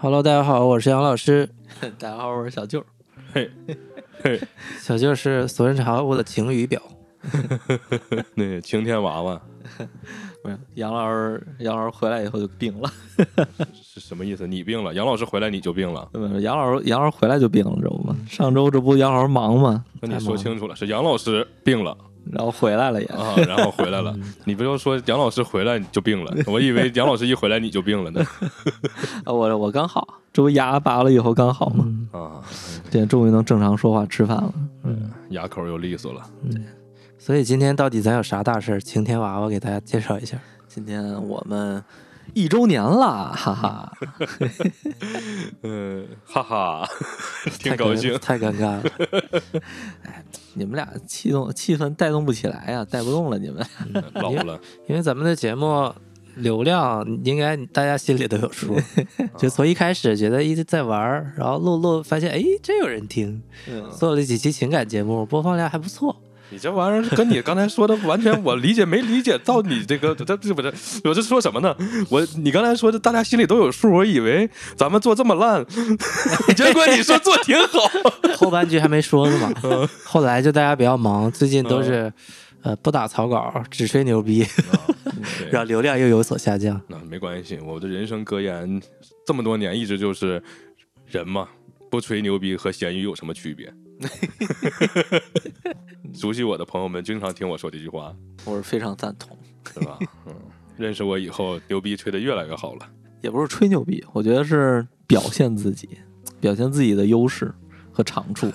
Hello，大家好，我是杨老师。大家好，我是小舅。嘿，嘿，小舅是俗人茶屋的晴雨表。那晴天娃娃 没有杨老师，杨老师回来以后就病了。是什么意思？你病了，杨老师回来你就病了，杨老师，杨老师回来就病了，知道吗？上周这不杨老师忙吗？跟你说清楚了，是杨老师病了然后回来了也。啊，然后回来了。你不要说杨老师回来你就病了，我以为杨老师一回来你就病了呢。啊 我我刚好，这不牙拔了以后刚好吗？啊，现在终于能正常说话吃饭了。嗯牙口又利索了。对所以今天到底咱有啥大事儿？晴天娃娃给大家介绍一下。今天我们一周年了，哈哈！嗯，哈哈，挺高兴。太尴尬了。哎你们俩气动气氛带动不起来呀、带不动了你们。老了，因为咱们的节目流量应该大家心里都有数，就从一开始觉得一直在玩儿，然后录录发现哎真有人听，嗯做了几期情感节目，播放量还不错。你这玩意儿跟你刚才说的完全我理解没理解到你这个这这不是我这说什么呢？我你刚才说的大家心里都有数，我以为咱们做这么烂，结果你说做挺好。后半句还没说呢嘛，后来就大家比较忙，最近都是呃不打草稿，只吹牛逼，对然后流量又有所下降。那没关系，我的人生格言这么多年一直就是人嘛，不吹牛逼和咸鱼有什么区别？熟悉我的朋友们经常听我说这句话，我是非常赞同，是吧？嗯，认识我以后，牛逼吹得越来越好了。也不是吹牛逼，我觉得是表现自己，表现自己的优势和长处，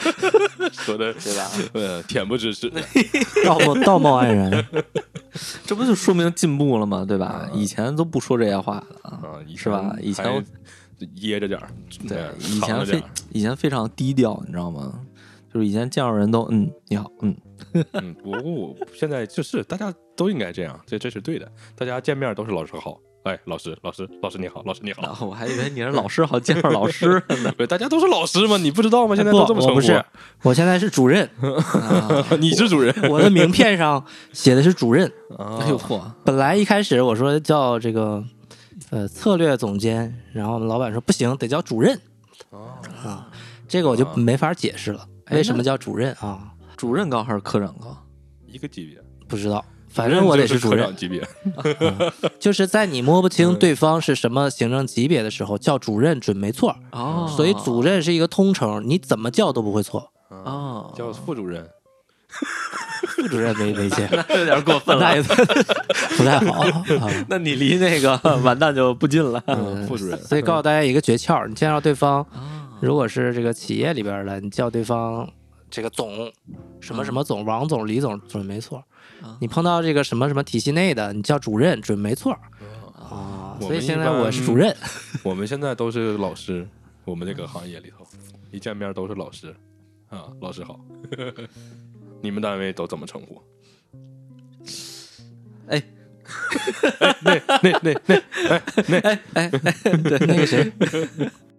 说的 对吧？呃恬不知耻。道貌道貌岸然，这不就说明进步了吗？对吧？以前都不说这些话了啊。是吧以前我掖着点儿，对哎，以前非以前非常低调，你知道吗？就是以前见着人都嗯你好嗯，嗯，我我现在就是大家都应该这样，这这是对的。大家见面都是老师好，哎，老师老师老师你好，老师你好，我还以为你是老师，好见着老师呢。对，大家都是老师嘛？你不知道吗？现在都这么称呼。不我不是，我现在是主任，啊你是主任我的名片上写的是主任。啊哎呦嚯，本来一开始我说叫这个呃策略总监，然后我们老板说不行，得叫主任啊，这个我就没法解释了。为什么叫主任啊？主任高还是科长高？一个级别，不知道，反正我得是主任科长。级别。就是在你摸不清对方是什么行政级别的时候，叫主任准没错。哦所以主任是一个通称，你怎么叫都不会错。哦，叫副主任，副主任没没见，有点过分那也不太好 啊。那你离那个完蛋就不近了。嗯副主任。所以告诉大家一个诀窍：你见到对方，啊如果是这个企业里边的，你叫对方这个总什么什么总、王总、李总准没错啊。你碰到这个什么什么体系内的，你叫主任准没错啊。所以现在我是主任，我们现在都是老师，我们这个行业里头，一见面都是老师啊，老师好。你们单位都怎么称呼？哎 那那那那哎对那个谁，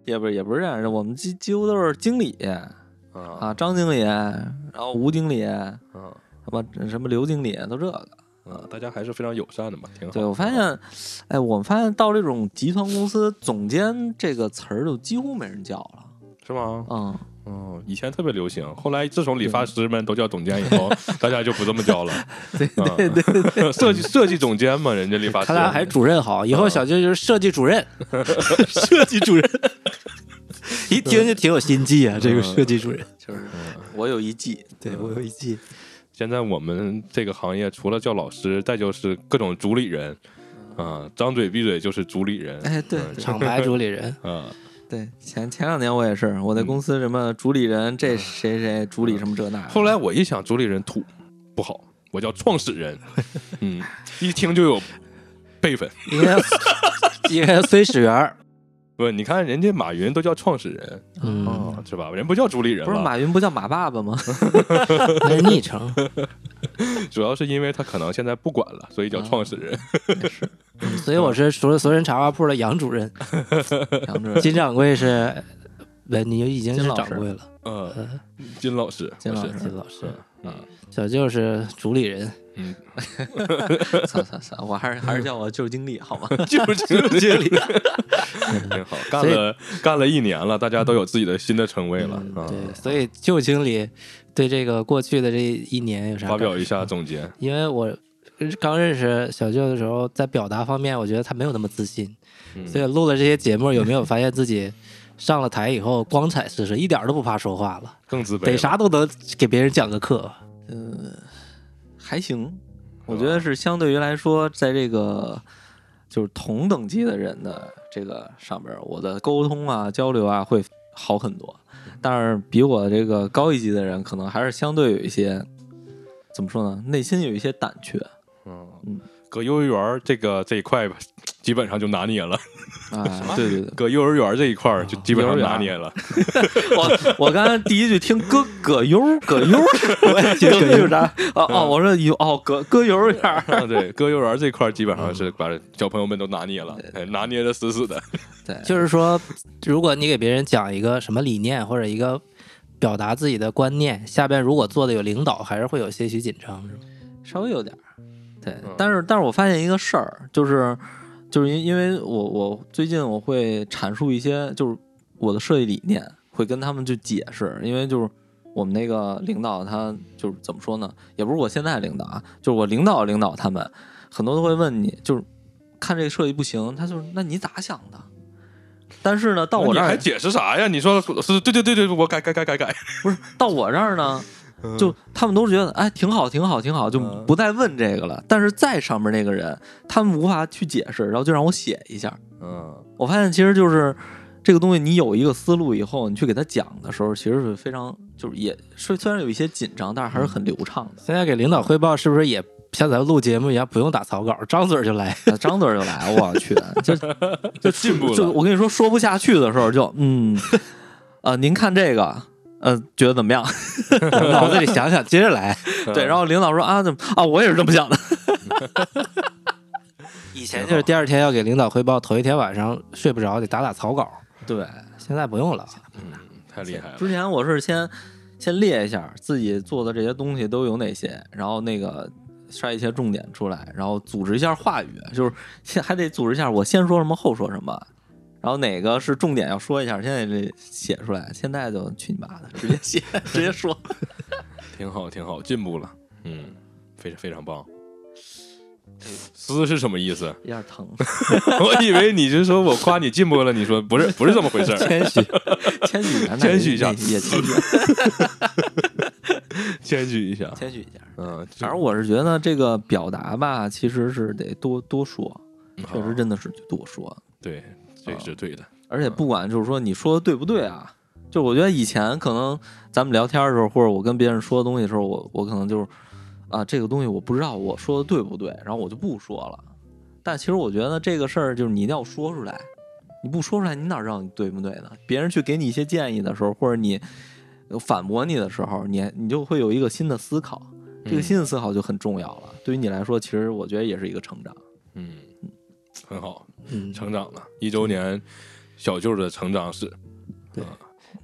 也不是也不是这样的，我们几几乎都是经理啊啊，张经理，然后吴经理，什啊么什么刘经理，都这个。啊！大家还是非常友善的嘛，挺好。对我发现，哎，我们发现到这种集团公司，总监这个词儿就几乎没人叫了。是吗？嗯，嗯，以前特别流行，后来自从理发师们都叫总监以后，大家就不这么叫了。对对对，设计设计总监嘛，人家理发师。他俩还主任好，以后小舅就是设计主任，设计主任，一听就挺有心计啊。这个设计主任，就是我有一计，对我有一计，现在我们这个行业除了叫老师，再就是各种主理人，啊，张嘴闭嘴就是主理人。哎，对嗯厂牌主理人，啊，对，前前两年我也是，我在公司什么主理人，这谁谁主理什么这那。后来我一想，主理人土不好，我叫创始人。嗯，一听就有辈分。应该应该随始源儿不，你看人家马云都叫创始人嗯，啊，是吧？人不叫主理人不是，马云不叫马爸爸吗？那是昵称。主要是因为他可能现在不管了，所以叫创始人。也是，所以我是所所人茶话铺的杨主任，杨主任金掌柜是，不，你已经是掌柜了，嗯，金老师，我是金老师金老师，嗯小舅是主理人，嗯，算算算，我还是还是叫我旧经理好吗？就是经理，挺好，干了干了一年了，大家都有自己的新的称谓了啊。对，所以旧经理对这个过去的这一年有啥发表一下总结，因为我刚认识小舅的时候，在表达方面，我觉得他没有那么自信，嗯所以录了这些节目，有没有发现自己上了台以后光彩四射，一点都不怕说话了，得更自卑得。啥都能给别人讲个课。还行，我觉得是相对于来说，在这个就是同等级的人的这个上边，我的沟通啊、交流啊会好很多。但是比我这个高一级的人，可能还是相对有一些怎么说呢？内心有一些胆怯。嗯。嗯，搁幼儿园这个这一块吧，基本上就拿捏了。啊。对对对，搁幼儿园这一块儿就基本上拿捏了。我我刚才第一句听歌葛优葛优，我也听葛优啥？哦哦，我说有哦葛葛优。啊，对，搁幼儿园这块儿基本上是把小朋友们都拿捏了，哎拿捏的死死的。对，就是说，如果你给别人讲一个什么理念或者一个表达自己的观念，下边如果做的有领导，还是会有些许紧张，是吧？稍微有点儿，对嗯，但是但是我发现一个事儿，就是就是因因为我我最近我会阐述一些就是我的设计理念，会跟他们去解释，因为就是我们那个领导他就是怎么说呢，也不是我现在领导啊，就是我领导领导他们很多都会问你，就是看这个设计不行，他就是那你咋想的？但是呢，到我这儿你还解释啥呀？你说是对对对对，我改改改改改。不是到我这儿呢，就他们都觉得哎挺好挺好挺好，就嗯不再问这个了。但是在上面那个人，他们无法去解释，然后就让我写一下。嗯，我发现其实就是这个东西，你有一个思路以后，你去给他讲的时候，其实是非常就是也虽虽然有一些紧张，但是还是很流畅的。现在给领导汇报，是不是也像咱录节目一样，不用打草稿，张嘴就来？啊 张嘴就来，我去，就就 进步了就我跟你说，说不下去的时候就嗯，呃，您看这个，呃，觉得怎么样？脑子里想想，接着来。对，然后领导说啊，怎么啊，我也是这么想的。以前就是第二天要给领导汇报，头一天晚上睡不着，得打打草稿。对，现在不用了，嗯太厉害了。之前我是先先列一下自己做的这些东西都有哪些，然后那个筛一些重点出来，然后组织一下话语，就是先还得组织一下我先说什么后说什么，然后哪个是重点要说一下，现在这写出来，现在就去你妈的，直接写直接说。挺好，挺好，进步了。嗯，非常非常棒。撕是什么意思？有点疼，我以为你是说我夸你进步了，你说 不是，不是这么回事儿。谦虚。谦虚一下，谦虚一下那也谦虚，谦虚一下。谦虚一下。嗯，反正我是觉得这个表达吧，其实是得多多说，确实好真的是多说。对，这是对的。而且不管就是说你说的对不对啊，就我觉得以前可能咱们聊天的时候，或者我跟别人说的东西的时候，我我可能就是啊这个东西我不知道我说的对不对，然后我就不说了。但其实我觉得这个事儿就是你一定要说出来，你不说出来，你哪知道你对不对呢？别人去给你一些建议的时候，或者你反驳你的时候，你你就会有一个新的思考，这个新的思考就很重要了。对于你来说，其实我觉得也是一个成长。嗯，很好，嗯，成长了一周年，小舅的成长史。对。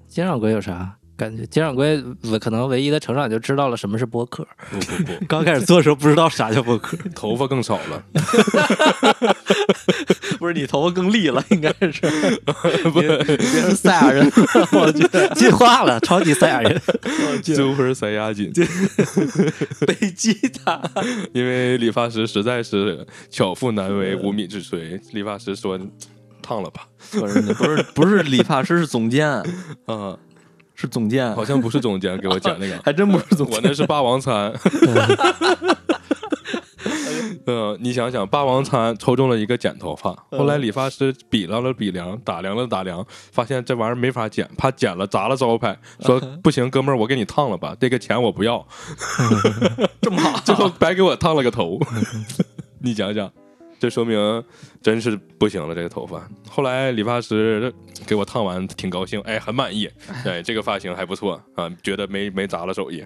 金掌柜有啥感觉？金掌柜我可能唯一的成长就知道了什么是播客。不不不，刚开始做的时候不知道啥叫播客，头发更少了。不是你头发更立了，应该是不是变成赛亚人，我去进化了，超级赛亚人。，Super 塞亚锦，背吉他。因为理发师实在是巧妇难为无米之炊，理发师说烫了吧？不是不是不是理发师，是总监，啊，是总监，好像不是总监给我讲那个，还真不是总监。我那是霸王餐。嗯，你想想，霸王餐抽中了一个剪头发，后来理发师比量了比量，打量了打量，发现这玩意儿没法剪，怕剪了砸了招牌，说不行，哥们儿，我给你烫了吧，这个钱我不要，这么好，最后白给我烫了个头。你讲讲，这说明真是不行了，这个头发。后来理发师给我烫完，挺高兴，哎，很满意，哎，这个发型还不错啊，觉得没没砸了手艺。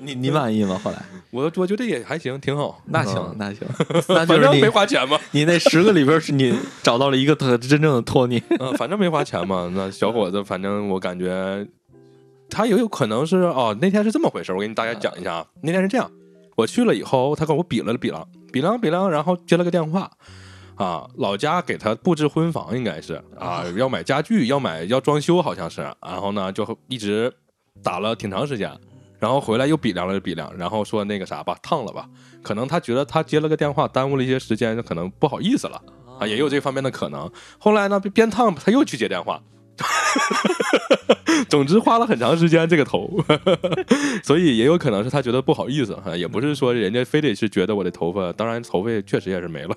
你你满意吗？后来我我觉得也还行，挺好。那行嗯那行，那就反正是你没花钱嘛，你那十个里边是你找到了一个特真正的托尼。嗯，反正没花钱嘛。那小伙子，反正我感觉他也有可能是哦，那天是这么回事，我给你大家讲一下啊。那天是这样，我去了以后，他跟我比了比量，比量比量，然后接了个电话。啊，老家给他布置婚房应该是啊，要买家具，要买要装修，好像是。然后呢，就一直打了挺长时间，然后回来又比量了比量，然后说那个啥吧，烫了吧。可能他觉得他接了个电话，耽误了一些时间，可能不好意思了啊，也有这方面的可能。后来呢，边烫他又去接电话，总之花了很长时间这个头，所以也有可能是他觉得不好意思哈，也不是说人家非得是觉得我的头发，当然头发确实也是没了，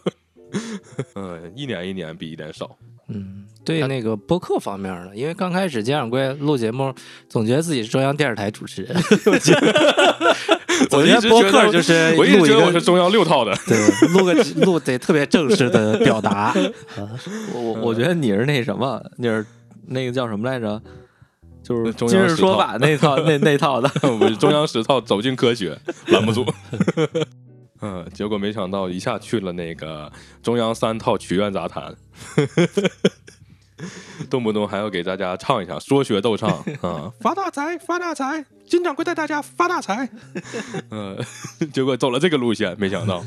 嗯，一年一年比一年少，嗯，对那个播客方面的，因为刚开始金掌柜录节目，总觉得自己是中央电视台主持人，我我一觉得播直觉得客就是我一直录一个觉得我是中央六套的，对，录个录得特别正式的表达，我我我觉得你是那什么，你是那个叫什么来着？就是中今日说法那套那那套的。我是中央十套走进科学栏目组。嗯，结果没想到一下去了那个中央三套曲苑杂谈，动不动还要给大家唱一下说学逗唱啊，发大财发大财，金掌柜带大家发大财。嗯，结果走了这个路线，没想到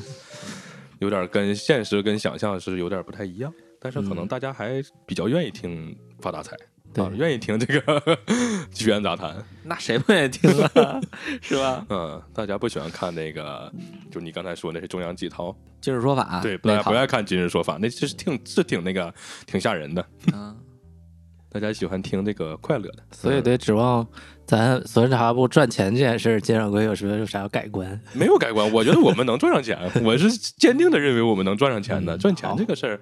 有点跟现实跟想象是有点不太一样，但是可能大家还比较愿意听发大财。啊，对愿意听这个 曲苑杂谈，那谁不愿意听啊？是吧？嗯，大家不喜欢看那个，就你刚才说那是中央几套，今日说法，对，不爱不爱看今日说法，那其实挺是挺那个挺吓人的。嗯 大家喜欢听这个快乐的，所以得指望咱所人茶部赚钱这件事，金掌柜有什么有啥要改观？没有改观。我觉得我们能赚上钱，我是坚定的认为我们能赚上钱的。嗯赚钱这个事儿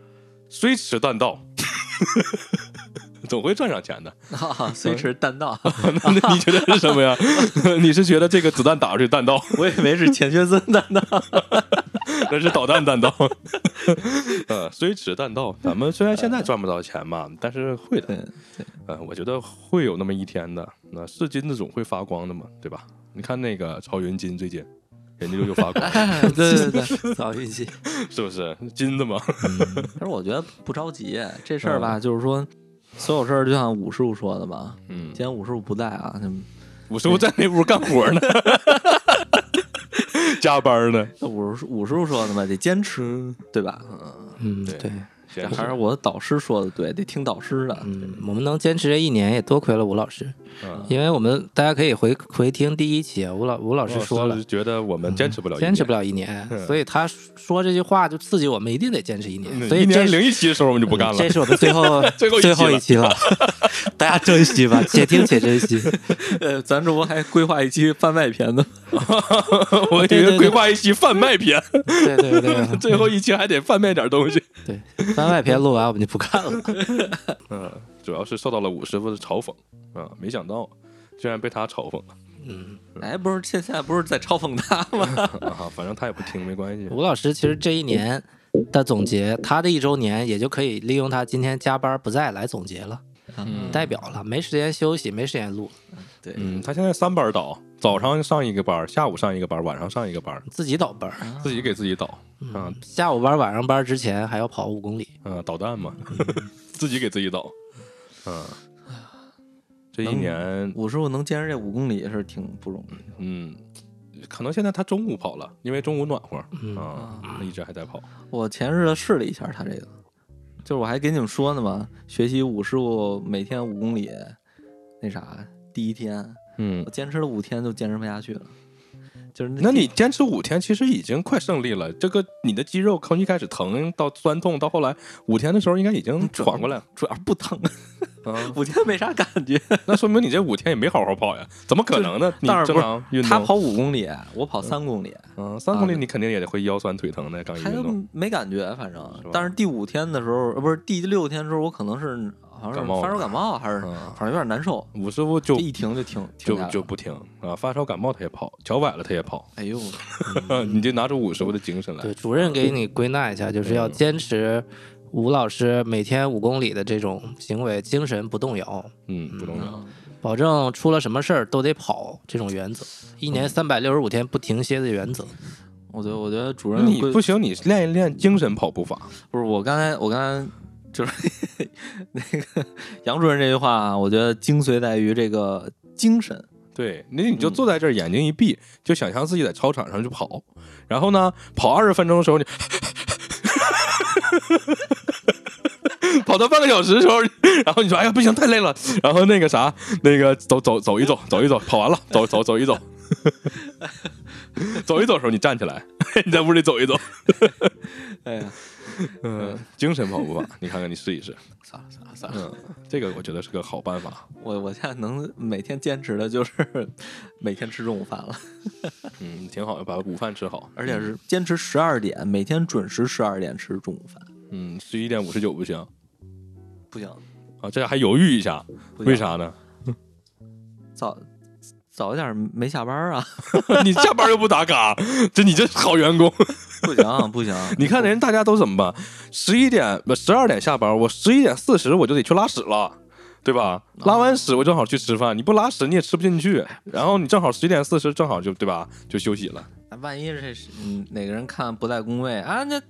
虽迟但到，总会赚上钱的。啊，虽迟但到。那你觉得是什么呀？你是觉得这个子弹打出去弹道，我以为是钱学森弹道。那是导弹弹道。呃，虽迟但到。咱们虽然现在赚不到钱嘛，但是会的。对呃，我觉得会有那么一天的。那是金子总会发光的嘛，对吧？你看那个曹云金最近，人家就又发光，对对对，早运气。是不是金子嘛？可是我觉得不着急，这事儿吧，就是说，所有事儿就像武师傅说的吧。嗯今，天武师傅不在啊，那我师傅在那屋干活呢，加班呢。那武师武师傅说的嘛，得坚持，对吧？嗯，嗯，对还是我的导师说的对，得听导师的。嗯，我们能坚持这一年，也多亏了吴老师，嗯，因为我们大家可以回回听第一期，吴老吴老师说了，觉得我们坚持不了，坚持不了一年，嗯所以他说这句话就刺激我们一定得坚持一年，嗯。所以这是一年零一期的时候我们就不干了这。是我们最后 最后一期最后了一期了，大家珍惜吧，且听且珍惜。呃，咱这不还规划一期番外篇呢？我以为规划一期贩卖篇，对对对最后一期还得贩卖点东西。对，番外篇录完我们就不干了。嗯，主要是受到了武师傅的嘲讽啊，没想到居然被他嘲讽了嗯，哎，不是，现在不是在嘲讽他吗？啊！反正他也不听，没关系。吴老师其实这一年的总结，他的一周年也就可以利用他今天加班不在来总结了，嗯代表了没时间休息，没时间录，对，嗯，他现在三班倒，早上上一个班，下午上一个班，晚上上一个班，自己倒班儿。自己给自己倒嗯，下午班、晚上班之前还要跑五公里，嗯，导弹嘛，自己给自己倒，嗯，这一年，武师傅能坚持这五公里也是挺不容易的。嗯，可能现在他中午跑了，因为中午暖和嗯啊，他一直还在跑，我前日子试了一下他这个，就是我还给你们说呢嘛，学习武师傅每天五公里，那啥，第一天嗯我，坚持了五天就坚持不下去了，就是那你坚持五天，其实已经快胜利了。这个你的肌肉从一开始疼到酸痛，到后来五天的时候，应该已经缓过来了。主要不疼，啊，五天没啥感觉。那说明你这五天也没好好跑呀？怎么可能呢？你正常运动，他跑五公里，我跑三公里，嗯，三公里啊你肯定也得会腰酸腿疼的。刚运动，没感觉，反正。但是第五天的时候，呃，不是第六天的时候，我可能是好像是发烧感冒还是嗯反正有点难受，武师傅就一停就停停就就不停啊，发烧感冒他也跑，脚崴了他也跑，哎呦，你就拿出武师傅的精神来对，。主任给你归纳一下，就是要坚持吴老师每天五公里的这种行为，精神不动摇，嗯，不动摇。保证出了什么事儿都得跑这种原则，一年三百六十五天不停歇的原则。我觉得我觉得主任你不行，你练一练精神跑步法。不是我刚才我刚才就是 那个杨主任这句话啊，我觉得精髓在于这个精神。对，那你就坐在这儿，眼睛一闭，就想象自己在操场上就跑，然后呢，跑二十分钟的时候，你 跑到半个小时的时候，然后你说哎呀不行太累了，然后那个啥，那个走走走一走，走一走，跑完了，走走走一走，走一走的时候你站起来，你在屋里走一走，哎呀，嗯，精神跑步法，你看看你试一试，算了算了，嗯，这个我觉得是个好办法，我我现在能每天坚持的就是 每天吃中午饭了，嗯，挺好的，把午饭吃好，而且是坚持十二点，每天准时十二点吃中午饭。嗯，十一点五十九不行不行，啊，这还犹豫一下，为？啥呢？早早一点没下班啊？你下班又不打卡，这你这好员工。不 行不行，你看人大家都怎么办？十一点不十二点下班，我十一点四十我就得去拉屎了，对吧？拉完屎我正好去吃饭，你不拉屎你也吃不进去，然后你正好十一点四十正好就对吧？就休息了。那万一这是嗯哪个人看不在工位啊？那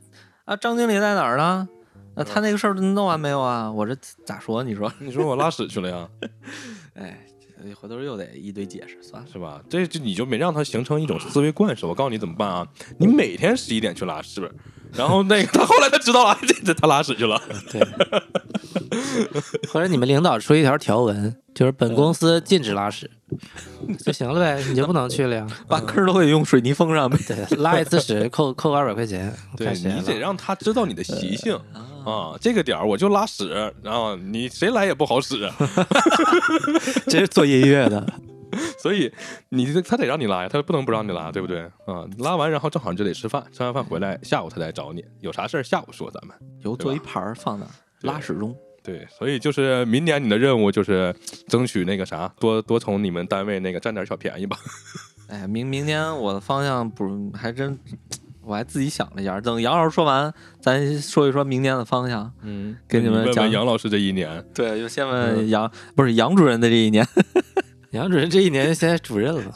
啊张经理在哪儿呢？那他那个事儿弄完没有啊？我这咋说？你说？你说我拉屎去了呀，哎，这回头又得一堆解释，算了。是吧？这就你就没让他形成一种思维惯式。我告诉你怎么办啊？你每天十一点去拉屎，然后那个他后来他知道了，这这他拉屎去了。对，或者你们领导出一条条文，就是本公司禁止拉屎，就行了呗，你就不能去了呀。把坑都给用水泥封上呗。对，拉一次屎扣扣二百块钱，对你得让他知道你的习性啊，这个点儿我就拉屎，然后你谁来也不好使，这是做音乐的。所以你他得让你拉呀，他不能不让你拉，对不对啊？拉完然后正好就得吃饭，吃完饭回来下午他再找你，有啥事儿下午说咱们。有做一盘儿放那儿，拉屎中。对，所以就是明年你的任务就是争取那个啥，多多从你们单位那个占点小便宜吧。哎，明明年我的方向不是还真，我还自己想了一下。等杨老师说完，咱说一说明年的方向。嗯，给你们问讲杨老师这一年，对，就先问杨，不是杨主任的这一年。杨主任这一年现在主任了，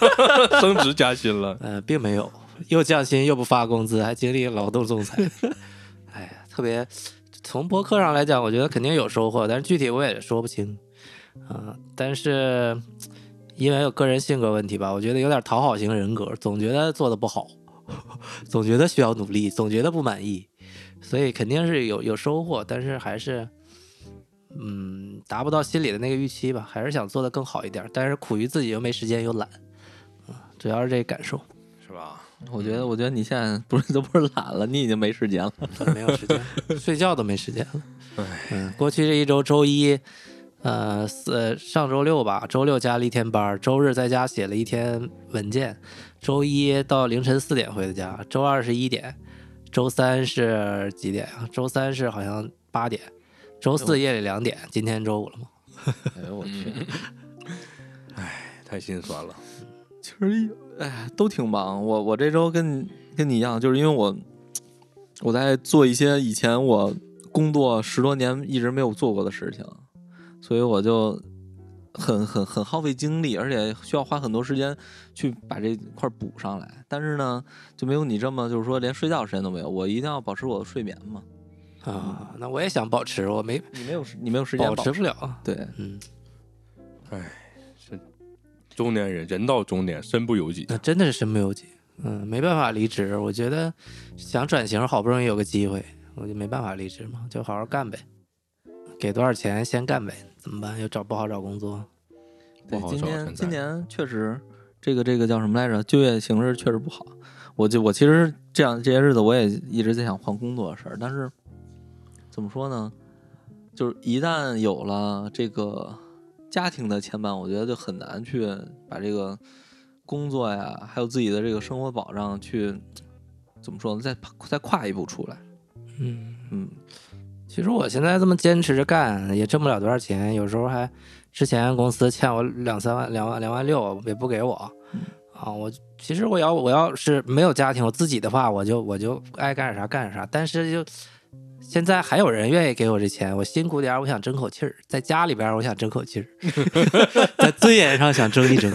升职加薪了，呃，并没有，又降薪又不发工资，还经历劳动仲裁。哎呀，特别从博客上来讲，我觉得肯定有收获，但是具体我也说不清啊、但是因为有个人性格问题吧，我觉得有点讨好型人格，总觉得做的不好，总觉得需要努力，总觉得不满意，所以肯定是有有收获，但是还是。嗯，达不到心里的那个预期吧，还是想做的更好一点，但是苦于自己又没时间又懒，啊，主要是这感受。我觉得，我觉得你现在不是 都不是懒了，你已经没时间了。没有时间，睡觉都没时间了。嗯，过去这一周，周一，呃，四上周六吧，周六加了一天班，周日在家写了一天文件，周一到凌晨四点回的家，周二是一点，周三是几点啊？周三是好像八点，周四夜里两点，今天周五了吗？哎呦我去，太心酸了。其实哎都挺忙。我我这周跟跟你一样，就是因为我我在做一些以前我工作十多年一直没有做过的事情，所以我就很很很耗费精力，而且需要花很多时间去把这块补上来。但是呢，就没有你这么就是说连睡觉时间都没有。我一定要保持我的睡眠嘛。啊，那我也想保持，我没你没有时你没有时间保持持不了。对，嗯，中年人人到中年，身不由己。那真的是身不由己。嗯，没办法离职。我觉得想转型，好不容易有个机会，我就没办法离职嘛，就好好干呗。给多少钱先干呗，怎么办？又找不好找工作。对，今不好找现在年今年确实，这个这个叫什么来着？就业形势确实不好。我就我其实这样这些日子我也一直在想换工作的事儿，但是怎么说呢？就是一旦有了这个家庭的牵绊，我觉得就很难去把这个工作呀，还有自己的这个生活保障去怎么说呢？再再跨一步出来。嗯，嗯，其实我现在这么坚持着干，也挣不了多少钱，有时候还之前公司欠我两三万、两万、两万六也不给我。啊，我其实我要我要是没有家庭，我自己的话，我就我就爱干啥干啥。但是就现在还有人愿意给我这钱，我辛苦点儿，我想争口气儿，在家里边儿我想争口气儿，在尊严上想争一争。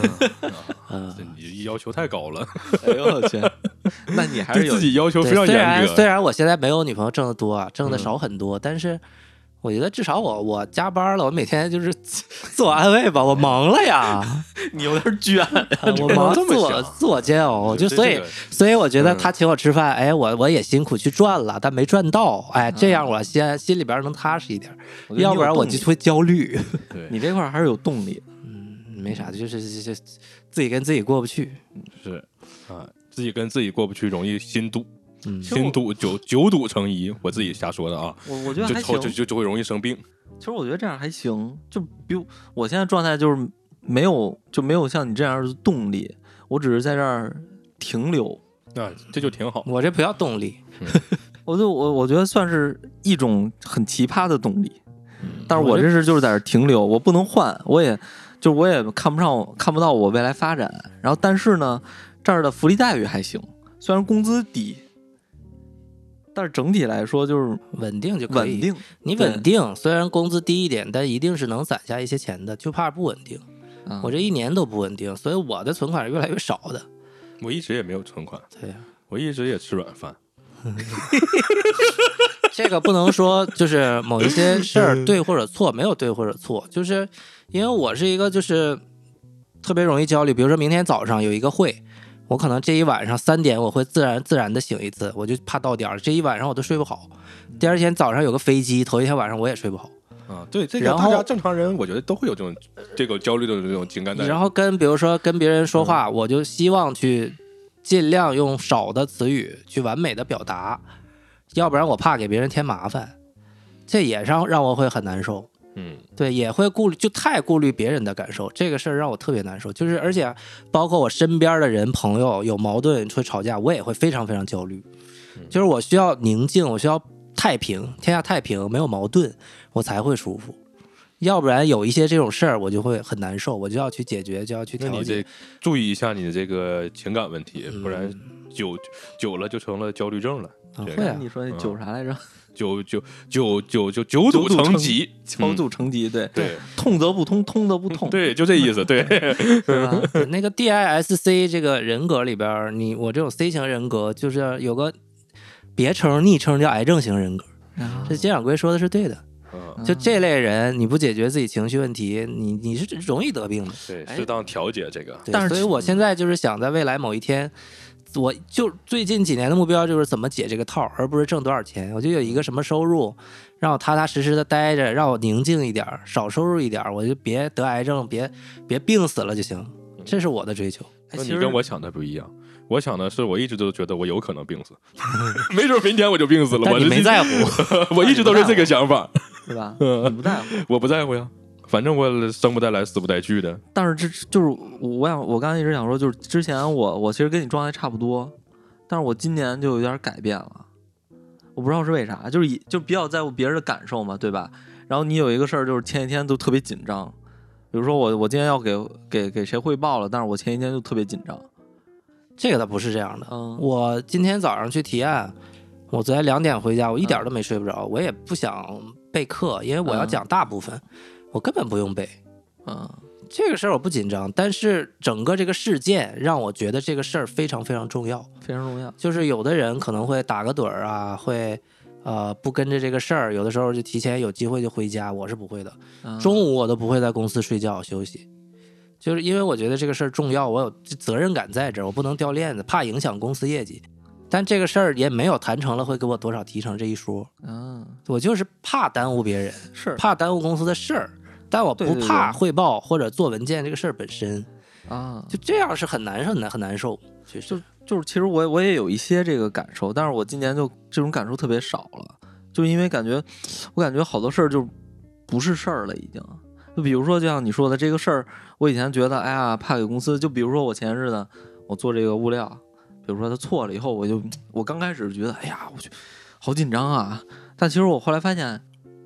嗯，你要求太高了，哎呦我去，那你还是有对自己要求非常虽然虽严格。然我现在没有女朋友挣得多，啊挣的嗯少很多，但是我觉得至少我我加班了，我每天就是自我安慰吧，我忙了呀，你有点卷，我忙这么自我自我煎熬，就所以所以我觉得嗯他请我吃饭，哎，我我也辛苦去赚了，但没赚到，哎，这样我先心里边能踏实一点，要不然我就会焦虑。对你这块还是有动力。嗯，没啥，就是就就自己跟自己过不去。是啊，自己跟自己过不去，容易心堵，心堵九九堵成疑，我自己瞎说的啊，我我觉得就还行，就就就就会容易生病。其实我觉得这样还行，就比如我现在状态就是没有就没有像你这样的动力，我只是在这儿停留。啊，这就挺好。我这不叫动力，我就我我觉得算是一种很奇葩的动力，嗯但是我这是就是在这儿停留，我不能换，我也就我也看不上看不到我未来发展。然后但是呢，这儿的福利待遇还行，虽然工资低，但是整体来说就是稳定就可以。稳定。你稳定，虽然工资低一点，但一定是能攒下一些钱的，就怕不稳定。啊我这一年都不稳定，所以我的存款是越来越少的。我一直也没有存款，对呀、我一直也吃软饭。这个不能说就是某一些事儿对或者错，没有对或者错，就是因为我是一个就是特别容易焦虑。比如说明天早上有一个会，我可能这一晚上三点我会自然自然的醒一次，我就怕到点儿，这一晚上我都睡不好。第二天早上有个飞机，头一天晚上我也睡不好。啊，对，这个大家正常人，我觉得都会有这种这个焦虑的这种情感在。然后跟比如说跟别人说话，我就希望去尽量用少的词语去完美的表达，要不然我怕给别人添麻烦，这也让让我会很难受。嗯，对，也会顾虑，就太顾虑别人的感受，这个事儿让我特别难受。就是而且包括我身边的人、朋友有矛盾会吵架，我也会非常非常焦虑。就是我需要宁静，我需要太平，天下太平，没有矛盾，我才会舒服。要不然有一些这种事儿，我就会很难受，我就要去解决，就要去调节那你这。注意一下你的这个情感问题，不然嗯久久了就成了焦虑症了。会啊你说那酒啥来着？九九九九九九堵成疾，敲肚成疾，对，对痛则不通，通则不痛，对，就这意思。对？那个 DISC 这个人格里边儿，你我这种 C 型人格就是有个别称昵称叫癌症型人格，啊这金掌柜说的是对的。嗯，就这类人，你不解决自己情绪问题，你你是容易得病的。对，哎适当调节这个。对但是所以我现在就是想在未来某一天，我就最近几年的目标就是怎么解这个套，而不是挣多少钱。我就有一个什么收入，让我踏踏实实的待着，让我宁静一点儿，少收入一点儿，我就别得癌症，别别病死了就行。这是我的追求。你跟我想的不一样，我想的是我一直都觉得我有可能病死，没准明天我就病死了。我是没在乎，我一直都是这个想法，对吧？嗯你不在乎，我不在乎呀，反正我生不带来，死不带去的。但是这就是我想，我刚才一直想说，就是之前我我其实跟你状态差不多，但是我今年就有点改变了，我不知道是为啥，就是以就比较在乎别人的感受嘛，对吧？然后你有一个事儿，就是前几天都特别紧张，比如说我我今天要给给给谁汇报了，但是我前一天就特别紧张，这个倒不是这样的。嗯我今天早上去提案，我昨天两点回家，我一点都没睡不着，我也不想备课，因为我要嗯讲大部分，我根本不用背。嗯这个事儿我不紧张，但是整个这个事件让我觉得这个事儿非常非常重要。非常重要，就是有的人可能会打个盹儿啊，会呃不跟着这个事儿，有的时候就提前有机会就回家，我是不会的。嗯中午我都不会在公司睡觉休息，就是因为我觉得这个事儿重要，我有责任感在这儿，我不能掉链子，怕影响公司业绩。但这个事儿也没有谈成了会给我多少提成这一说，嗯我就是怕耽误别人，是怕耽误公司的事儿，但我不怕汇报或者做文件这个事儿本身，啊，就这样是很难受很难很难受。其实就是其实我我也有一些这个感受，但是我今年就这种感受特别少了，就因为感觉我感觉好多事儿就不是事儿了，已经。就比如说，就像你说的这个事儿，我以前觉得，哎呀，怕给公司。就比如说我前日子我做这个物料，比如说他错了以后，我就我刚开始觉得，哎呀，我去，好紧张啊。但其实我后来发现，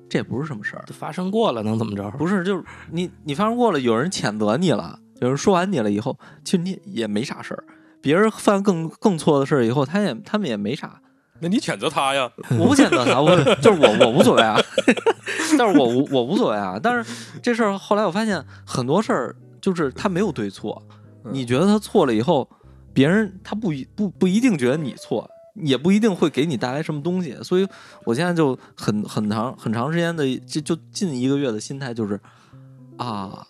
这也不是什么事儿，发生过了能怎么着？不是，就是你你发生过了，有人谴责你了，有人说完你了以后，其实你也没啥事儿。别人犯更更错的事儿以后，他也他们也没啥。那你谴责他呀？我不谴责他，我就是我我无所谓啊，但是我无我无所谓啊。但是这事儿后来我发现很多事儿就是他没有对错，你觉得他错了以后，别人他不一不不一定觉得你错，也不一定会给你带来什么东西。所以我现在就很很长很长时间的就就近一个月的心态就是啊，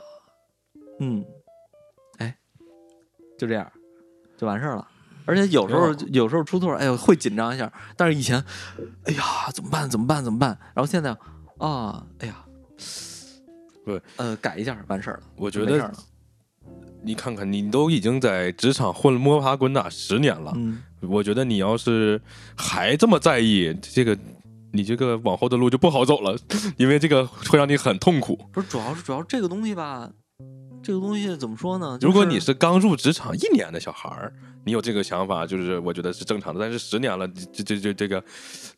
嗯，哎，就这样就完事儿了。而且有时候有时候出错，哎呦会紧张一下。但是以前，哎呀怎么办怎么办怎么办？然后现在啊，哎呀，对，呃，改一下完事儿了。我觉得你看看，你都已经在职场混摸爬滚打十年了，嗯，我觉得你要是还这么在意这个，你这个往后的路就不好走了，因为这个会让你很痛苦。不是主要是主要这个东西吧，这个东西怎么说呢？就如果你是刚入职场一年的小孩儿，你有这个想法，就是我觉得是正常的。但是十年了，这这这这个，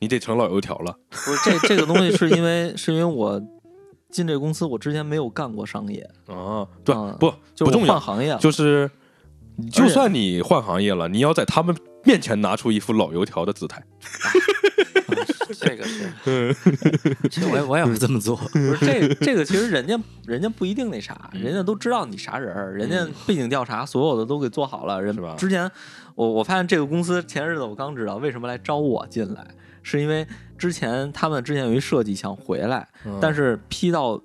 你得成老油条了。不是这这个东西是因为是因为我进这个公司，我之前没有干过商业，啊，对，嗯不不重要，换行业了，就是就算你换行业了，你要在他们面前拿出一副老油条的姿态。这个是，这我也我也会这么做。不是这这个，其实人家人家不一定那啥，人家都知道你啥人儿，人家背景调查所有的都给做好了。人之前我我发现这个公司前日子我刚知道为什么来招我进来，是因为之前他们之前有一设计想回来，但是批到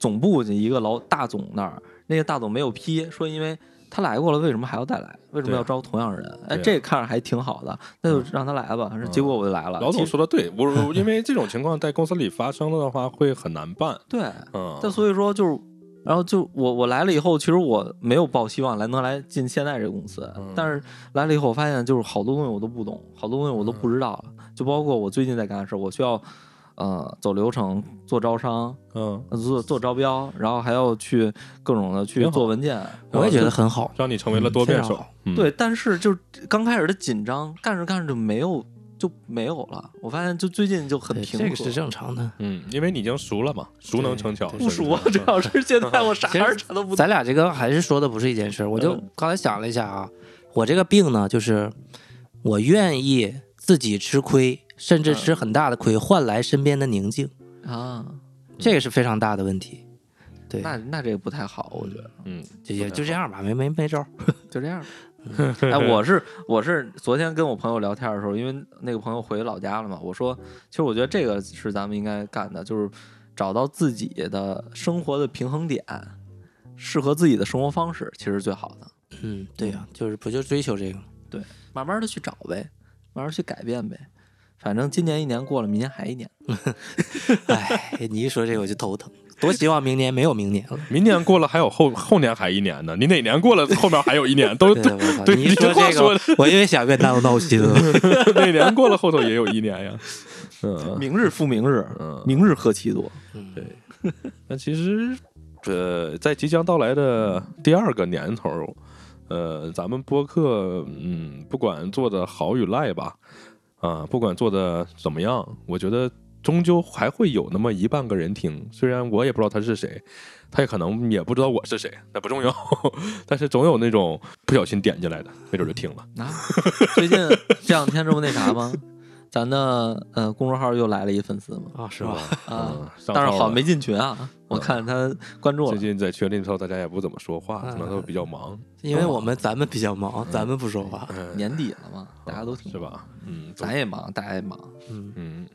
总部的一个老大总那儿，那个大总没有批，说因为。他来过了，为什么还要再来？为什么要招同样人？哎，啊这看着还挺好的，那就让他来吧。结果我就来了。老总说的对，我我 因为这种情况在公司里发生了的话，会很难办。对，嗯，但所以说就是，然后就我我来了以后，其实我没有抱希望来能来进现在这个公司，嗯但是来了以后，我发现就是好多东西我都不懂，好多东西我都不知道了，就包括我最近在干的事，我需要呃走流程、做招商、做做招标，然后还要去各种的去做文件，我也觉得很好。让你成为了多变手对，但是就刚开始的紧张，干着干着就没有就没有了，我发现就最近就很平和，这个是正常的。嗯，因为你已经熟了嘛，熟能成巧。不熟啊，主要是现在我啥其实啥都不懂。咱俩这个还是说的不是一件事儿。我就嗯刚才想了一下啊，我这个病呢，就是我愿意自己吃亏，甚至吃很大的亏，换来身边的宁静，啊，这个是非常大的问题。对，那那这个不太好，我觉得嗯，就也就这样吧，没没没招。就这样吧。哎，我 是我是昨天跟我朋友聊天的时候，因为那个朋友回老家了嘛，我说，其实我觉得这个是咱们应该干的，就是找到自己的生活的平衡点，适合自己的生活方式，其实最好的。嗯，对呀、就是不就追求这个？对慢慢的去找呗，慢慢去改变呗。反正今年一年过了，明年还一年。哎，你一说这个我就头疼，多希望明年没有明年了。明年过了还有后后年还一年呢，你哪年过了后面还有一年，都对，你说这话这说个，我因为想越闹闹心了。哪年过了后头也有一年呀。嗯，明日复明日，嗯明日何其多。对那其实，呃，在即将到来的第二个年头，呃，咱们播客，嗯，不管做的好与赖吧，啊、不管做的怎么样，我觉得终究还会有那么一半个人听。虽然我也不知道他是谁，他也可能也不知道我是谁，那不重要，但是总有那种不小心点进来的，没准就听了。啊，最近这两天这不那啥吗？咱的呃公众号又来了一粉丝嘛，啊，是吧？啊但是好像没进群啊，我看他关注了。最近在群里头，大家也不怎么说话，可能都比较忙，因为我们咱们比较忙，咱们不说话。嗯，年底了嘛，大家都挺是？吧？嗯，咱也忙，大家也忙。嗯，嗯。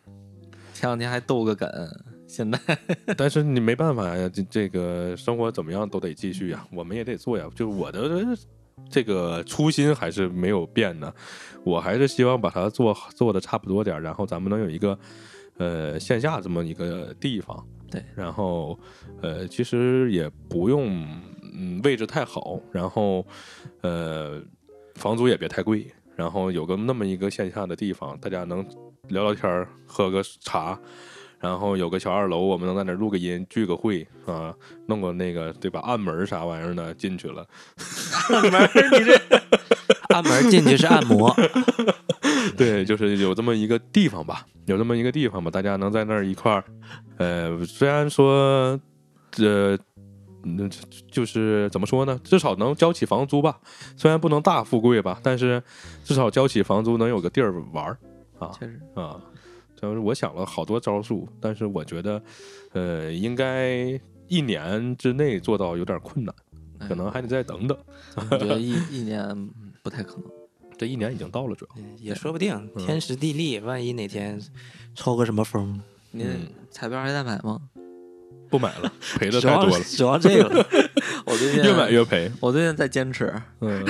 前两天还逗个梗，现在 但是你没办法呀，这这个生活怎么样都得继续呀，我们也得做呀。就我的这个初心还是没有变的，我还是希望把它做做的差不多点儿，然后咱们能有一个呃线下这么一个地方。对，然后呃，其实也不用嗯位置太好，然后呃房租也别太贵，然后有个那么一个线下的地方，大家能聊聊天儿，喝个茶。然后有个小二楼，我们能在那儿录个音、聚个会啊，弄个那个对吧？暗门儿啥玩意儿的进去了，暗 门儿你这 暗门进去是按摩，对，就是有这么一个地方吧，有这么一个地方吧，大家能在那儿一块儿，呃，虽然说，呃，嗯，就是怎么说呢，至少能交起房租吧，虽然不能大富贵吧，但是至少交起房租能有个地儿玩儿啊确实，啊。就是我想了好多招数，但是我觉得，呃，应该一年之内做到有点困难，可能还得再等等。我觉得一一年不太可能。这一年已经到了，主要也说不定，天时地利，万一哪天抽个什么风，您嗯彩票还在买吗？不买了，赔的太多了，指望这个了。我最近越买越赔。我最近在坚持，嗯